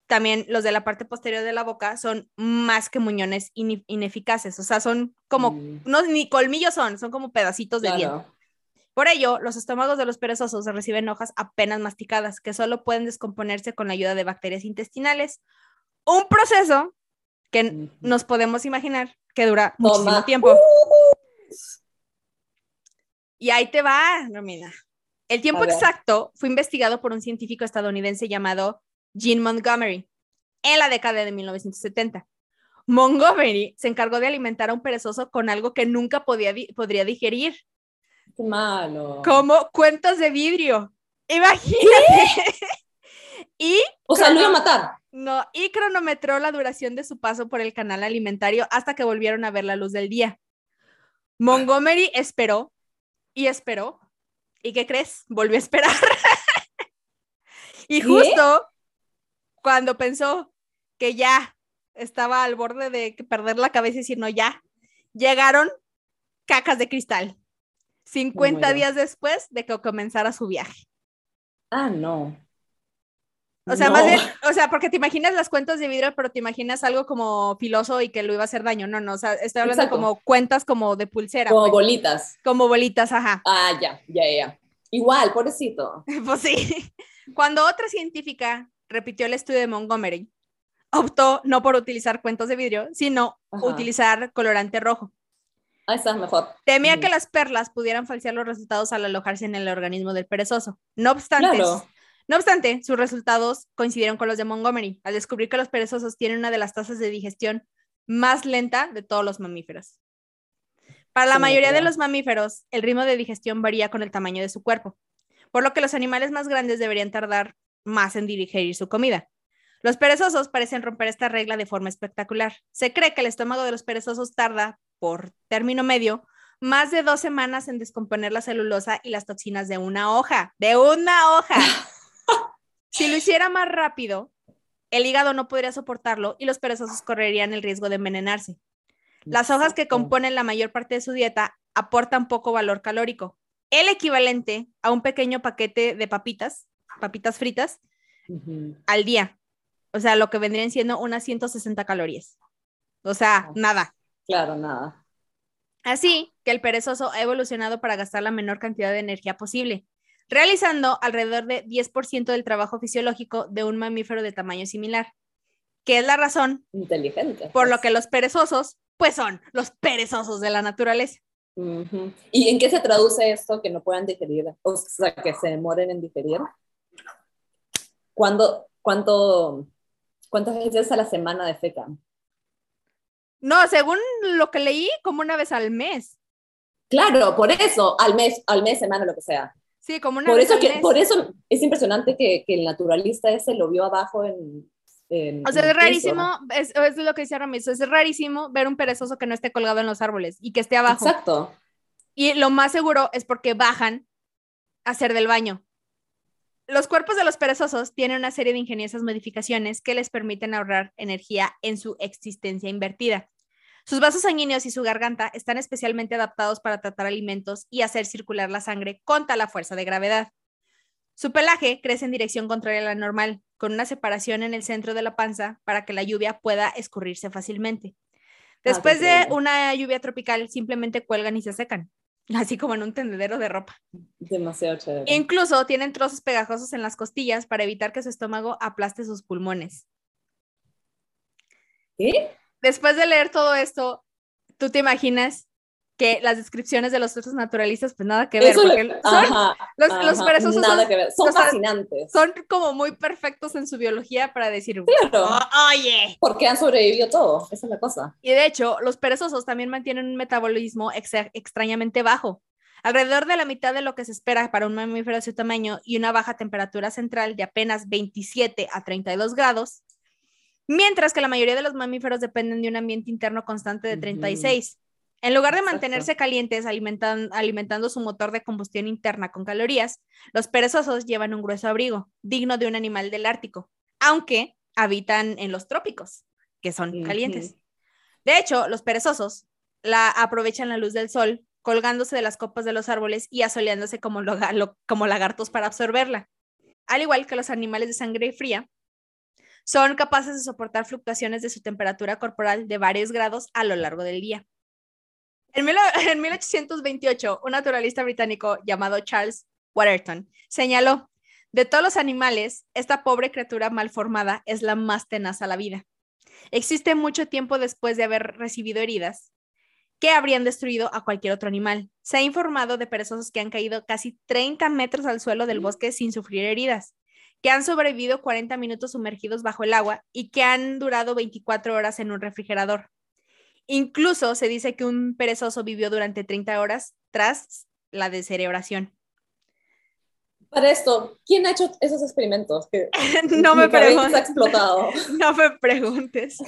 también los de la parte posterior de la boca son más que muñones ine- ineficaces, o sea, son como, Mm, no, ni colmillos son, son como pedacitos de diente. claro. Por ello, los estómagos de los perezosos reciben hojas apenas masticadas, que solo pueden descomponerse con la ayuda de bacterias intestinales. Un proceso que nos podemos imaginar que dura muchísimo Toma. tiempo. Uh, Y ahí te va, Romina. El tiempo exacto fue investigado por un científico estadounidense llamado Gene Montgomery en la década de 1970. Montgomery se encargó de alimentar a un perezoso con algo que nunca podía di- podría digerir, Qué malo. como cuentos de vidrio. Imagínate. y O sea, lo iba a matar. No, y cronometró la duración de su paso por el canal alimentario hasta que volvieron a ver la luz del día. Montgomery esperó y esperó. ¿Y qué crees? Volvió a esperar. y justo cuando pensó que ya estaba al borde de perder la cabeza y decir no, ya, llegaron cacas de cristal. 50 muero. días después de que comenzara su viaje. Ah, no. O sea, No. más bien, o sea, porque te imaginas las cuentas de vidrio, pero te imaginas algo como filoso y que lo iba a hacer daño. No, no, o sea, estoy hablando Exacto. como cuentas como de pulsera, Como pues, bolitas. como bolitas, ajá. Ah, ya, ya, ya. Igual, pobrecito. Pues sí. Cuando otra científica repitió el estudio de Montgomery, optó no por utilizar cuentos de vidrio, sino Ajá. utilizar colorante rojo. Ah, esa es mejor. Temía Ujú. que las perlas pudieran falsear los resultados al alojarse en el organismo del perezoso. No obstante, Claro. No obstante, sus resultados coincidieron con los de Montgomery, al descubrir que los perezosos tienen una de las tasas de digestión más lenta de todos los mamíferos. Para la Sí, mayoría de los mamíferos, el ritmo de digestión varía con el tamaño de su cuerpo, por lo que los animales más grandes deberían tardar más en digerir su comida. Los perezosos parecen romper esta regla de forma espectacular. Se cree que el estómago de los perezosos tarda, por término medio, más de dos semanas en descomponer la celulosa y las toxinas de una hoja. ¡De una hoja! si lo hiciera más rápido, el hígado no podría soportarlo y los perezosos correrían el riesgo de envenenarse. Las hojas que componen la mayor parte de su dieta aportan poco valor calórico, el equivalente a un pequeño paquete de papitas, papitas fritas, al día. O sea, lo que vendrían siendo unas 160 calorías. O sea, Ah. nada. Claro, nada. Así que el perezoso ha evolucionado para gastar la menor cantidad de energía posible, realizando alrededor de 10% del trabajo fisiológico de un mamífero de tamaño similar, que es la razón Inteligente. por lo que los perezosos, pues son los perezosos de la naturaleza. ¿Y en qué se traduce esto que no puedan digerir? O sea, que se demoren en digerir. ¿Cuándo, cuánto, ¿Cuántas veces a la semana defecan? No, según lo que leí, como una vez al mes. Claro, por eso, al mes, al mes, semana, lo que sea. Sí, como una Por eso, que, por eso es impresionante que, que el naturalista ese lo vio abajo en... en- O sea, en es rarísimo, es, es lo que decía Ramiz, es rarísimo ver un perezoso que no esté colgado en los árboles y que esté abajo. Exacto. Y lo más seguro es porque bajan a hacer del baño. Los cuerpos de los perezosos tienen una serie de ingeniosas modificaciones que les permiten ahorrar energía en su existencia invertida. Sus vasos sanguíneos y su garganta están especialmente adaptados para tratar alimentos y hacer circular la sangre contra la fuerza de gravedad. Su pelaje crece en dirección contraria a la normal, con una separación en el centro de la panza para que la lluvia pueda escurrirse fácilmente. qué Después de una lluvia tropical, simplemente cuelgan y se secan, así como en un tendedero de ropa. Demasiado chévere. Incluso tienen trozos pegajosos en las costillas para evitar que su estómago aplaste sus pulmones. ¿Qué? Después de leer todo esto, ¿tú te imaginas que las descripciones de los otros naturalistas, pues nada que ver? Eso porque le- son, ajá, los, los ajá, perezosos Nada son, que ver. Son o sea, fascinantes. son como muy perfectos en su biología para decir, Claro. "Oh, oye. Porque han sobrevivido todo. Esa es la cosa. Y de hecho, los perezosos también mantienen un metabolismo ex- extrañamente bajo, alrededor de la mitad de lo que se espera para un mamífero de su tamaño y una baja temperatura central de apenas 27 a 32 grados, mientras que la mayoría de los mamíferos dependen de un ambiente interno constante de Ujú. 36. En lugar de Exacto. mantenerse calientes alimentan- alimentando su motor de combustión interna con calorías, los perezosos llevan un grueso abrigo, digno de un animal del Ártico, aunque habitan en los trópicos, que son calientes. De hecho, los perezosos la aprovechan la luz del sol, colgándose de las copas de los árboles y asoleándose como, lo- como lagartos para absorberla. Al igual que los animales de sangre fría, son capaces de soportar fluctuaciones de su temperatura corporal de varios grados a lo largo del día. En, mil- en 1828, un naturalista británico llamado Charles Waterton señaló, de todos los animales, esta pobre criatura malformada es la más tenaz a la vida. Existe mucho tiempo después de haber recibido heridas que habrían destruido a cualquier otro animal. Se ha informado de perezosos que han caído casi 30 metros al suelo del bosque sin sufrir heridas, que han sobrevivido 40 minutos sumergidos bajo el agua y que han durado 24 horas en un refrigerador. Incluso se dice que un perezoso vivió durante 30 horas tras la descerebración. Para esto, ¿quién ha hecho esos experimentos? Que no me preguntes. explotado. No me preguntes.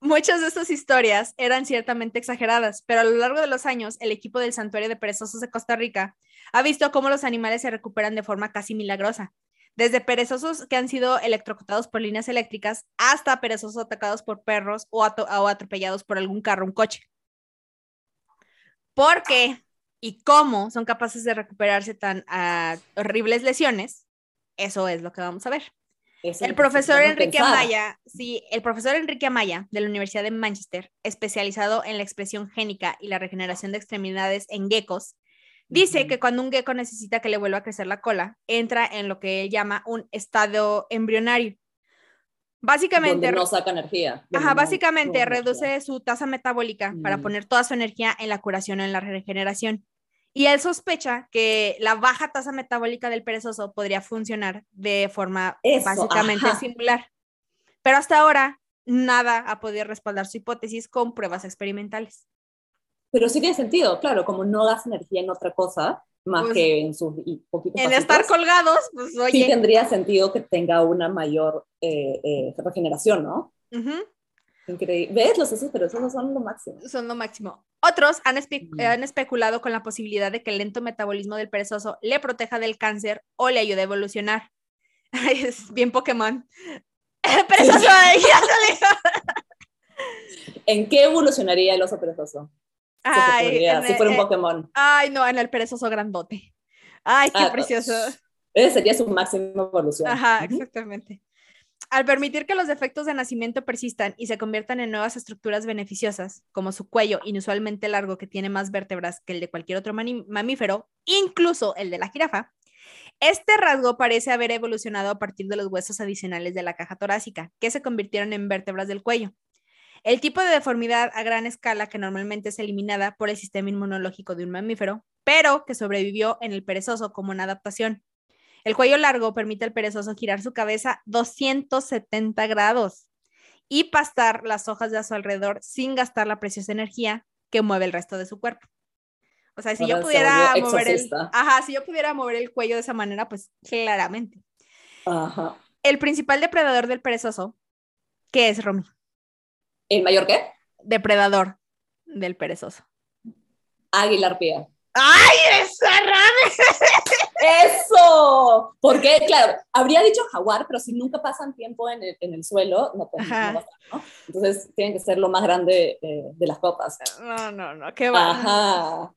Muchas de estas historias eran ciertamente exageradas, pero a lo largo de los años, el equipo del Santuario de Perezosos de Costa Rica ha visto cómo los animales se recuperan de forma casi milagrosa. Desde perezosos que han sido electrocutados por líneas eléctricas hasta perezosos atacados por perros o, o atropellados por algún carro o un coche. Porque y cómo son capaces de recuperarse tan uh, horribles lesiones, eso es lo que vamos a ver. El profesor Enrique. Amaya, sí, el profesor Enrique Amaya de la Universidad de Manchester, especializado en la expresión génica y la regeneración de extremidades en geckos, dice uh -huh. que cuando un gecko necesita que le vuelva a crecer la cola, entra en lo que él llama un estado embrionario. Básicamente. Donde no saca energía. Ajá, básicamente no, reduce energía. su tasa metabólica mm. para poner toda su energía en la curación o en la regeneración. Y él sospecha que la baja tasa metabólica del perezoso podría funcionar de forma Eso, básicamente ajá. similar. Pero hasta ahora, nada ha podido respaldar su hipótesis con pruebas experimentales. Pero sí tiene sentido, claro, como no das energía en otra cosa, más pues, que en sus poquitos En pasitos, estar colgados, pues oye. Sí tendría sentido que tenga una mayor eh, eh, regeneración, ¿no? Uh -huh. Increíble. ¿Ves? Los esos, pero esos no son lo máximo. Son lo máximo. Otros han, espe mm. han, especulado con la posibilidad de que el lento metabolismo del perezoso le proteja del cáncer o le ayude a evolucionar. es bien Pokémon. perezoso, ¿En qué evolucionaría el oso perezoso? Ay, podría, si fuera un Pokémon. Ay, no, en el perezoso grandote. Ay, qué ah, precioso. Ese sería su máxima evolución. Ajá, exactamente. Al permitir que los defectos de nacimiento persistan y se conviertan en nuevas estructuras beneficiosas, como su cuello inusualmente largo que tiene más vértebras que el de cualquier otro mamífero, incluso el de la jirafa, este rasgo parece haber evolucionado a partir de los huesos adicionales de la caja torácica, que se convirtieron en vértebras del cuello. El tipo de deformidad a gran escala que normalmente es eliminada por el sistema inmunológico de un mamífero, pero que sobrevivió en el perezoso como una adaptación. El cuello largo permite al perezoso girar su cabeza 270 grados y pastar las hojas de a su alrededor sin gastar la preciosa energía que mueve el resto de su cuerpo. O sea, si Ahora yo pudiera mover el, ajá, si yo pudiera mover el cuello de esa manera, pues claramente. Ajá. El principal depredador del perezoso, ¿qué es, Romy? ¿El mayor qué? Depredador del perezoso. Águila arpía. ¡Ay, esa rame! ¡Eso! Porque, claro, habría dicho jaguar, pero si nunca pasan tiempo en el, en el suelo, no, pues, no ¿no? Entonces tienen que ser lo más grande eh, de las copas. No, no, no, qué va. Ajá.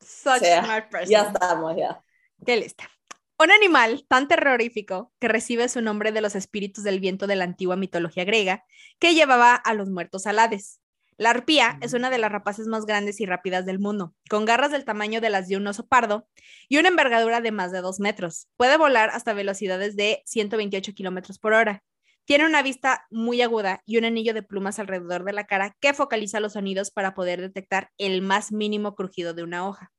Such o sea, smart person. Ya estamos, ya. Qué lista. Un animal tan terrorífico que recibe su nombre de los espíritus del viento de la antigua mitología griega, que llevaba a los muertos al Hades. La arpía es una de las rapaces más grandes y rápidas del mundo, con garras del tamaño de las de un oso pardo y una envergadura de más de dos metros. Puede volar hasta velocidades de 128 kilómetros por hora. Tiene una vista muy aguda y un anillo de plumas alrededor de la cara que focaliza los sonidos para poder detectar el más mínimo crujido de una hoja.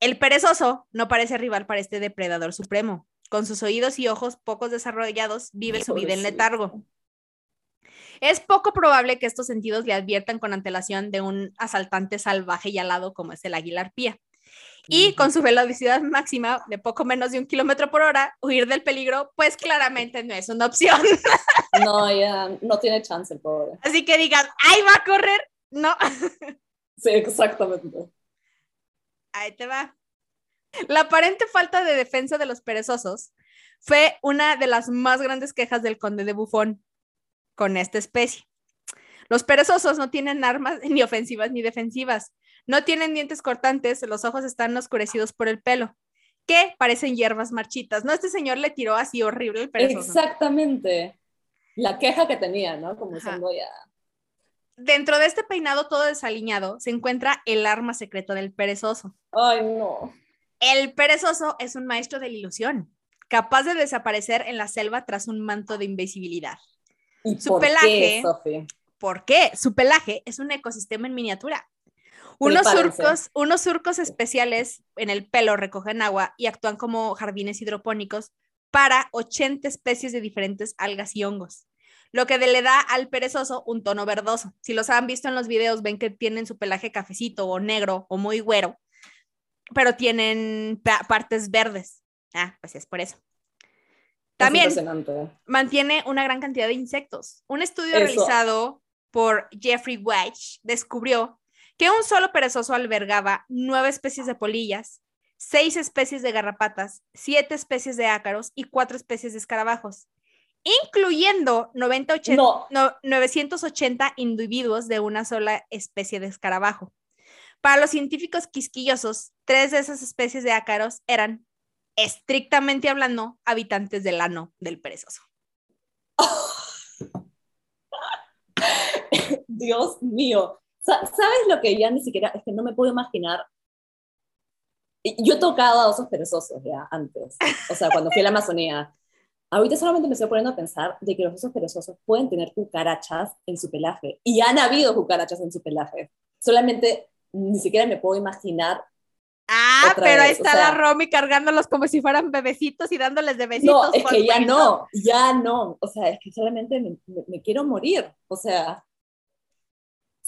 El perezoso no parece rival para este depredador supremo. Con sus oídos y ojos pocos desarrollados, vive su vida en letargo. Es poco probable que estos sentidos le adviertan con antelación de un asaltante salvaje y alado como es el águila arpía. Y con su velocidad máxima de poco menos de un kilómetro por hora, huir del peligro, pues claramente no es una opción. No, ya no tiene chance el pobre. Así que digas, ¡ay, va a correr! No. Sí, exactamente. Ahí te va. La aparente falta de defensa de los perezosos fue una de las más grandes quejas del conde de Bufón con esta especie. Los perezosos no tienen armas ni ofensivas ni defensivas. No tienen dientes cortantes, los ojos están oscurecidos por el pelo, que parecen hierbas marchitas. ¿No? Este señor le tiró así horrible el perezoso. Exactamente. La queja que tenía, ¿no? Como siendo ya. Dentro de este peinado todo desaliñado se encuentra el arma secreta del perezoso. Ay, no. El perezoso es un maestro de la ilusión, capaz de desaparecer en la selva tras un manto de invisibilidad. ¿Y Su por pelaje, qué? ¿Por qué? Su pelaje es un ecosistema en miniatura. Unos surcos, unos surcos especiales en el pelo recogen agua y actúan como jardines hidropónicos para 80 especies de diferentes algas y hongos, lo que le da al perezoso un tono verdoso. Si los han visto en los videos, ven que tienen su pelaje cafecito o negro o muy güero, pero tienen partes verdes. Ah, pues es por eso. También mantiene una gran cantidad de insectos. Un estudio Eso. realizado por Jeffrey Weich descubrió que un solo perezoso albergaba nueve especies de polillas, seis especies de garrapatas, siete especies de ácaros y cuatro especies de escarabajos, incluyendo 90, 80, no. No, 980 individuos de una sola especie de escarabajo. Para los científicos quisquillosos, tres de esas especies de ácaros eran, estrictamente hablando, habitantes del ano del perezoso. Dios mío. ¿Sabes lo que ya ni siquiera, es que no me puedo imaginar? Yo he tocado a osos perezosos ya antes, o sea, cuando fui a la Amazonía. Ahorita solamente me estoy poniendo a pensar de que los osos perezosos pueden tener cucarachas en su pelaje. Y han habido cucarachas en su pelaje. Solamente ni siquiera me puedo imaginar. Ah, pero ahí está la Romy cargándolos como si fueran bebecitos y dándoles de besitos. No, es que ya no, ya no. O sea, es que solamente me, me quiero morir. O sea,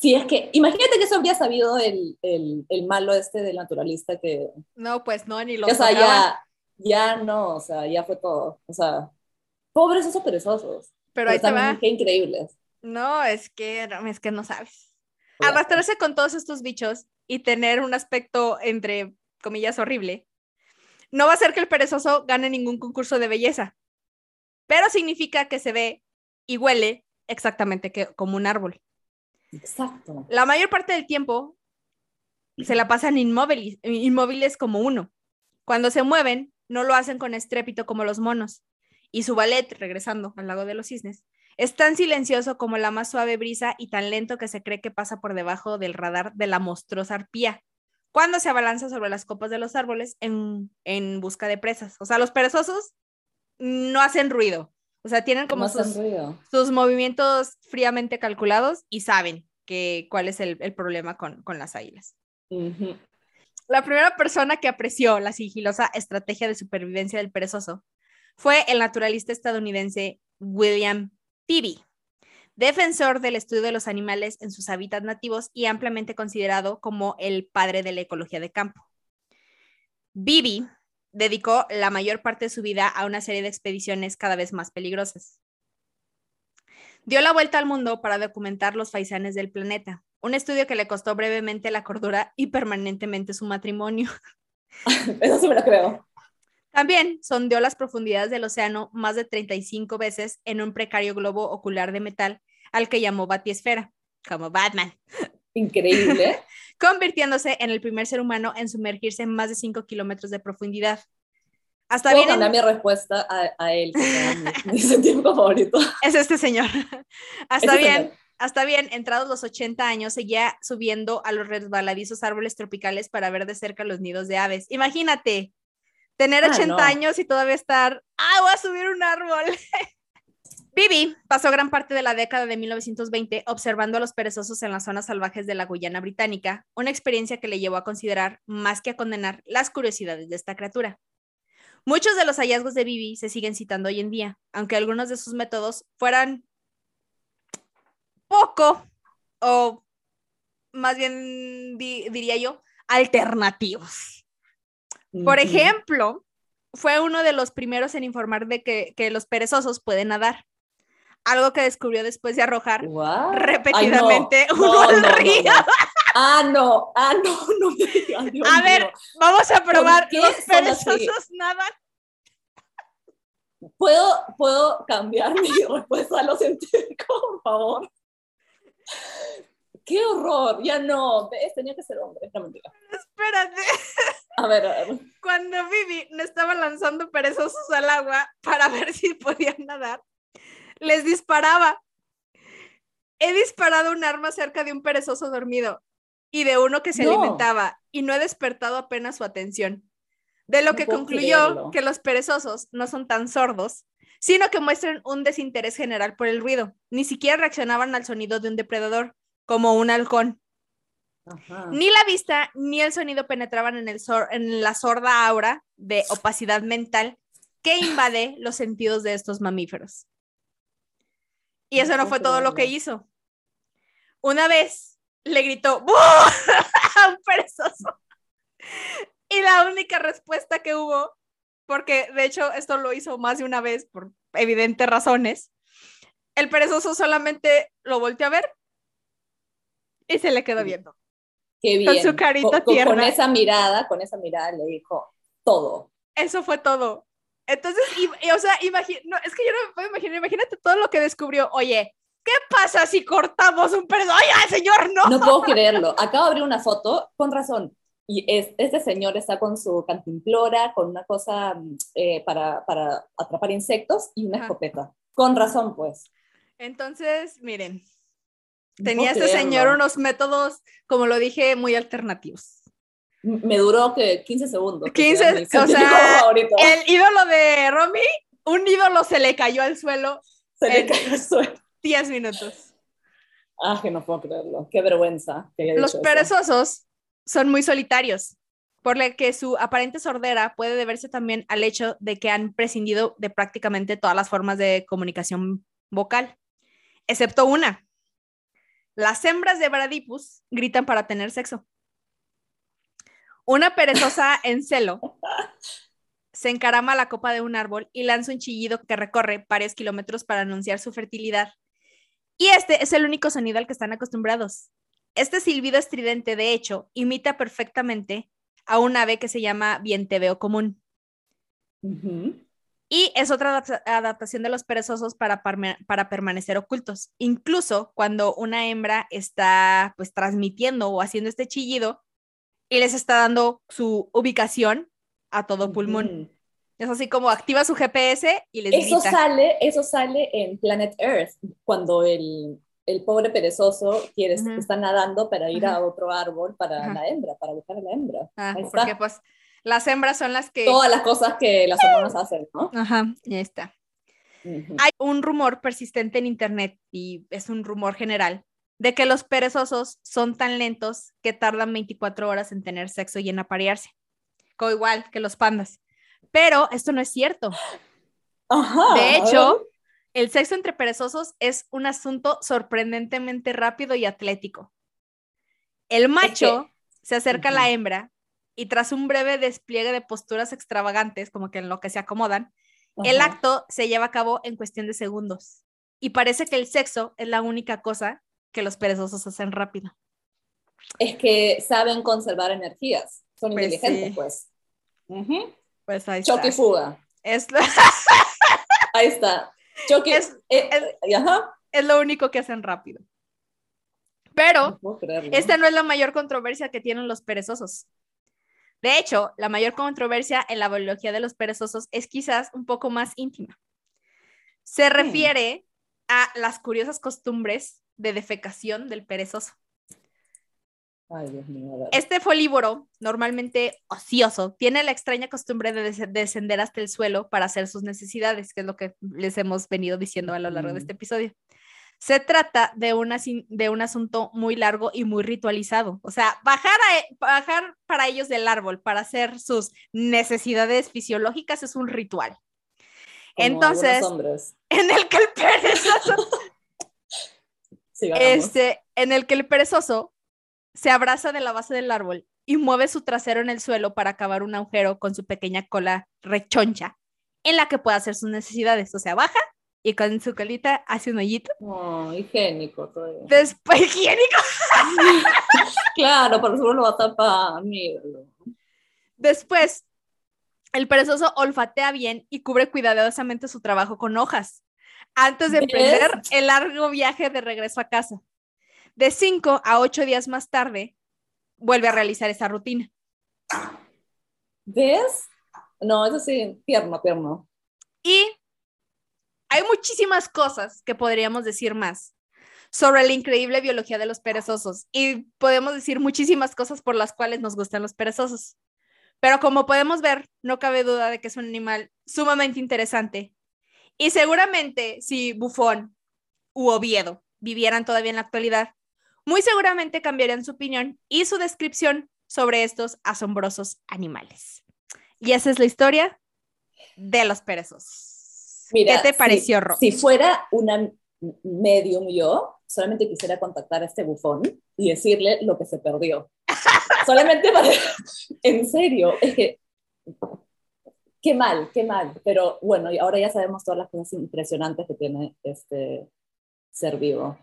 Sí, es que imagínate que eso habría sabido el, el, el, malo este del naturalista que... No, pues no, ni lo O sea, ya, ya no, o sea, ya fue todo. O sea, pobres esos perezosos. Pero, ahí te va. Qué increíbles. No, es que, es que no sabes. Arrastrarse con todos estos bichos y tener un aspecto, entre comillas, horrible, no va a hacer que el perezoso gane ningún concurso de belleza, pero significa que se ve y huele exactamente que, como un árbol. Exacto. La mayor parte del tiempo se la pasan inmóviles, inmóviles como uno. Cuando se mueven, no lo hacen con estrépito como los monos. Y su ballet, regresando al lago de los cisnes, es tan silencioso como la más suave brisa y tan lento que se cree que pasa por debajo del radar de la monstruosa arpía, cuando se abalanza sobre las copas de los árboles en, en busca de presas. O sea, los perezosos no hacen ruido, o sea, tienen como sus, sus, movimientos fríamente calculados y saben que, cuál es el, el problema con, con, las águilas. La primera persona que apreció la sigilosa estrategia de supervivencia del perezoso fue el naturalista estadounidense William Peavy, defensor del estudio de los animales en sus hábitats nativos y ampliamente considerado como el padre de la ecología de campo. Beebe dedicó la mayor parte de su vida a una serie de expediciones cada vez más peligrosas. Dio la vuelta al mundo para documentar los faisanes del planeta, un estudio que le costó brevemente la cordura y permanentemente su matrimonio. Eso sí me lo creo. También sondeó las profundidades del océano más de 35 veces en un precario globo ocular de metal al que llamó Batiesfera, como Batman. Increíble. convirtiéndose en el primer ser humano en sumergirse en más de 5 kilómetros de profundidad. Hasta ¿Puedo cambiar mi respuesta a, él? mi, científico favorito. Es este señor. Hasta bien, hasta bien, entrados los 80 años, seguía subiendo a los resbaladizos árboles tropicales para ver de cerca los nidos de aves. Imagínate, tener 80 ah, años y todavía estar, ah, voy a subir un árbol. Bibi pasó gran parte de la década de 1920 observando a los perezosos en las zonas salvajes de la Guyana británica, una experiencia que le llevó a considerar, más que a condenar, las curiosidades de esta criatura. Muchos de los hallazgos de Bibi se siguen citando hoy en día, aunque algunos de sus métodos fueran poco, o más bien diría yo, alternativos. Por ejemplo, fue uno de los primeros en informar de que, que los perezosos pueden nadar algo que descubrió después de arrojar repetidamente uno al río. Ah, no, ah, no, no me digas, A ver, vamos a probar. Los perezosos nadan. ¿Puedo, ¿Puedo cambiar mi respuesta a lo científico, por favor? ¡Qué horror! Ya no, ¿ves? tenía que ser hombre, no mentira. Espérate. A ver, a ver. Cuando Vivi no estaba lanzando perezosos al agua para ver si podían nadar, les disparaba. He disparado un arma cerca de un perezoso dormido y de uno que se alimentaba y no he despertado apenas su atención. De lo que concluyó que los perezosos no son tan sordos, sino que muestran un desinterés general por el ruido. Ni siquiera reaccionaban al sonido de un depredador, como un halcón. Ni la vista ni el sonido penetraban en, el en la sorda aura de opacidad mental que invade los sentidos de estos mamíferos. Y eso no fue todo lo que hizo. Una vez le gritó a un perezoso. Y la única respuesta que hubo, porque de hecho esto lo hizo más de una vez por evidentes razones, el perezoso solamente lo volteó a ver y se le quedó viendo. Qué bien. Con su carita tierna. Con esa mirada, con esa mirada le dijo todo. Eso fue todo. Entonces, y, o sea, imagina, no, es que yo no me puedo imaginar, imagínate todo lo que descubrió. Oye, ¿qué ¿qué pasa si cortamos un perezoso? ¡Ay, señor, no! No puedo creerlo. Acabo de abrir una foto, con razón. Y es, este señor está con su cantimplora, con una cosa eh, para, para, atrapar insectos y una escopeta. Con razón, pues. Entonces, miren, tenía este señor unos métodos, como lo dije, muy alternativos. Me duró que 15 segundos. 15, o sea, el ídolo de Romy, un ídolo se le cayó al suelo. Se le cayó al suelo. 10 minutos. Ah, que no puedo creerlo. Qué vergüenza. Los perezosos son muy solitarios, por lo que su aparente sordera puede deberse también al hecho de que han prescindido de prácticamente todas las formas de comunicación vocal, excepto una. Las hembras de Bradipus gritan para tener sexo. Una perezosa en celo se encarama a la copa de un árbol y lanza un chillido que recorre varios kilómetros para anunciar su fertilidad. Y este es el único sonido al que están acostumbrados. Este silbido estridente, de hecho, imita perfectamente a un ave que se llama vienteveo común. Y es otra adaptación de los perezosos para, para permanecer ocultos. Incluso cuando una hembra está pues transmitiendo o haciendo este chillido y les está dando su ubicación a todo pulmón. Es así como activa su GPS y les eso sale Eso sale en Planet Earth, cuando el, el pobre perezoso quiere, está nadando para ir a otro árbol para la hembra, para buscar a la hembra. Ah, porque pues las hembras son las que... Todas las cosas que las humanas hacen, ¿no? Ajá, ya está. Hay un rumor persistente en Internet, y es un rumor general, de que los perezosos son tan lentos que tardan 24 horas en tener sexo y en aparearse. Como igual que los pandas. Pero esto no es cierto. Ajá, de hecho, el sexo entre perezosos es un asunto sorprendentemente rápido y atlético. El macho se acerca a la hembra y tras un breve despliegue de posturas extravagantes, como que en lo que se acomodan, el acto se lleva a cabo en cuestión de segundos. Y parece que el sexo es la única cosa que los perezosos hacen rápido. Es que saben conservar energías, son pues inteligentes, pues. Pues ahí Choque y fuga. Es... ahí está. Choque. Es, eh, es, lo único que hacen rápido. Pero esta no es la mayor controversia que tienen los perezosos. De hecho, la mayor controversia en la biología de los perezosos es quizás un poco más íntima. Se refiere a las curiosas costumbres de defecación del perezoso. Este folívoro, normalmente ocioso, tiene la extraña costumbre de descender hasta el suelo para hacer sus necesidades, que es lo que les hemos venido diciendo a lo largo de este episodio. Se trata de, una, de un asunto muy largo y muy ritualizado. O sea, bajar, e, bajar para ellos del árbol para hacer sus necesidades fisiológicas es un ritual. Entonces, en el que el perezoso, este, en el que el perezoso se abraza de la base del árbol y mueve su trasero en el suelo para acabar un agujero con su pequeña cola rechoncha en la que pueda hacer sus necesidades. O sea, baja y con su colita hace un hoyito. Oh, higiénico todavía. Después, higiénico. claro, por eso lo va a tapar, Después, el perezoso olfatea bien y cubre cuidadosamente su trabajo con hojas antes de emprender el largo viaje de regreso a casa. De cinco a ocho días más tarde, vuelve a realizar esa rutina. ¿Ves? No, eso sí, tierno, tierno. Y hay muchísimas cosas que podríamos decir más sobre la increíble biología de los perezosos y podemos decir muchísimas cosas por las cuales nos gustan los perezosos. Pero como podemos ver, no cabe duda de que es un animal sumamente interesante. Y seguramente si Bufón u Oviedo vivieran todavía en la actualidad, muy seguramente cambiarían su opinión y su descripción sobre estos asombrosos animales. Y esa es la historia de los perezosos. ¿Qué te pareció, si, Si fuera una medium yo, solamente quisiera contactar a este bufón y decirle lo que se perdió. solamente para... en serio, es que... Qué mal, qué mal. Pero bueno, ahora ya sabemos todas las cosas impresionantes que tiene este ser vivo.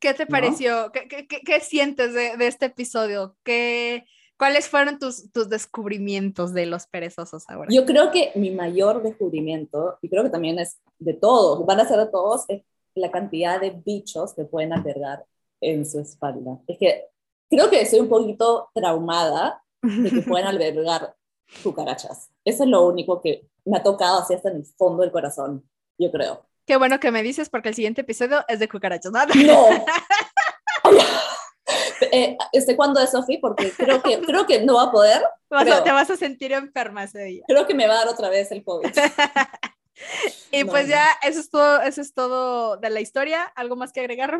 ¿Qué te pareció? ¿Qué, sientes de, este episodio? ¿Qué, ¿Cuáles fueron tus, tus descubrimientos de los perezosos ahora? Yo creo que mi mayor descubrimiento, y creo que también es de todos, van a ser de todos, es la cantidad de bichos que pueden albergar en su espalda. Es que creo que soy un poquito traumada de que pueden albergar cucarachas. Eso es lo único que me ha tocado así hasta en el fondo del corazón, yo creo. Qué bueno que me dices porque el siguiente episodio es de cucarachas. No. eh, este, ¿Cuándo es, Sofi? Porque creo que, creo que no va a poder. te vas a sentir enferma ese día. Creo que me va a dar otra vez el COVID. y pues ya, eso es, todo, eso es todo de la historia. ¿Algo más que agregar,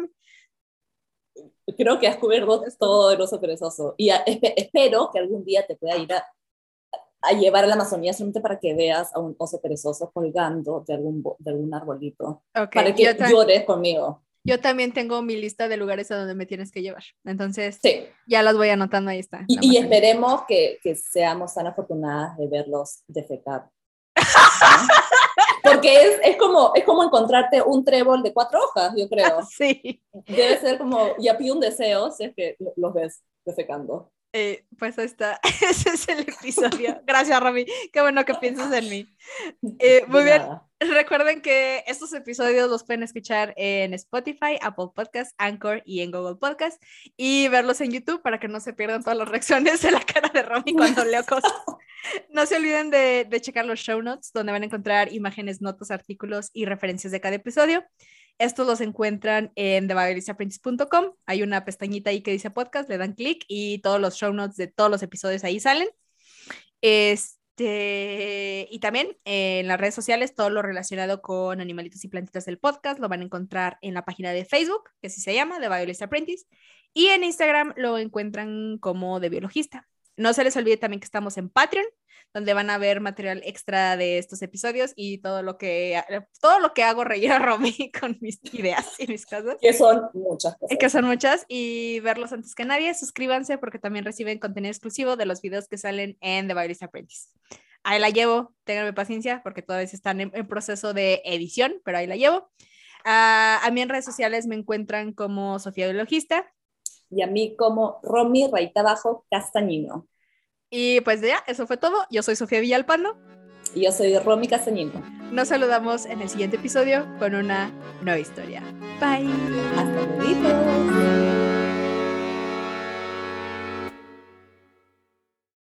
Creo que has cubierto todo el oso perezoso. Y espero que algún día te pueda ir a, a llevar a la Amazonía solamente para que veas a un oso perezoso colgando de algún, de algún arbolito. para que llores conmigo. Yo también tengo mi lista de lugares a donde me tienes que llevar. Entonces, sí. ya las voy anotando, ahí está. Y, esperemos que, que, seamos tan afortunadas de verlos defecar. Porque es, es, como, es como encontrarte un trébol de cuatro hojas, yo creo. Sí. Debe ser como, y a un deseo si es que los ves defecando. Eh, pues ahí está, ese es el episodio. Gracias, Rami. Qué bueno que piensas en mí. Eh, muy bien. Recuerden que estos episodios los pueden escuchar en Spotify, Apple Podcasts, Anchor y en Google Podcasts y verlos en YouTube para que no se pierdan todas las reacciones de la cara de Rami cuando leo cosas. No se olviden de, de checar los show notes donde van a encontrar imágenes, notas, artículos y referencias de cada episodio. Estos los encuentran en TheBioListApprentice.com. Hay una pestañita ahí que dice podcast, le dan clic y todos los show notes de todos los episodios ahí salen. Este, y también en las redes sociales, todo lo relacionado con animalitos y plantitas del podcast lo van a encontrar en la página de Facebook, que así se llama, The Biologist Apprentice, y en Instagram lo encuentran como de biologista. No se les olvide también que estamos en Patreon, donde van a ver material extra de estos episodios y todo lo que, todo lo que hago reír a Romy con mis ideas y mis cosas. Que son muchas cosas. Que son muchas y verlos antes que nadie. Suscríbanse porque también reciben contenido exclusivo de los videos que salen en The Violist Apprentice. Ahí la llevo, ténganme paciencia porque todavía están en, proceso de edición, pero ahí la llevo. Ah, a mí en redes sociales me encuentran como Sofía Biologista y a mí como Romy Raita Bajo Castañino. Y pues ya, eso fue todo. Yo soy Sofía Villalpando. Y yo soy Romy Castañino. Nos saludamos en el siguiente episodio con una nueva historia. Bye. Hasta luego.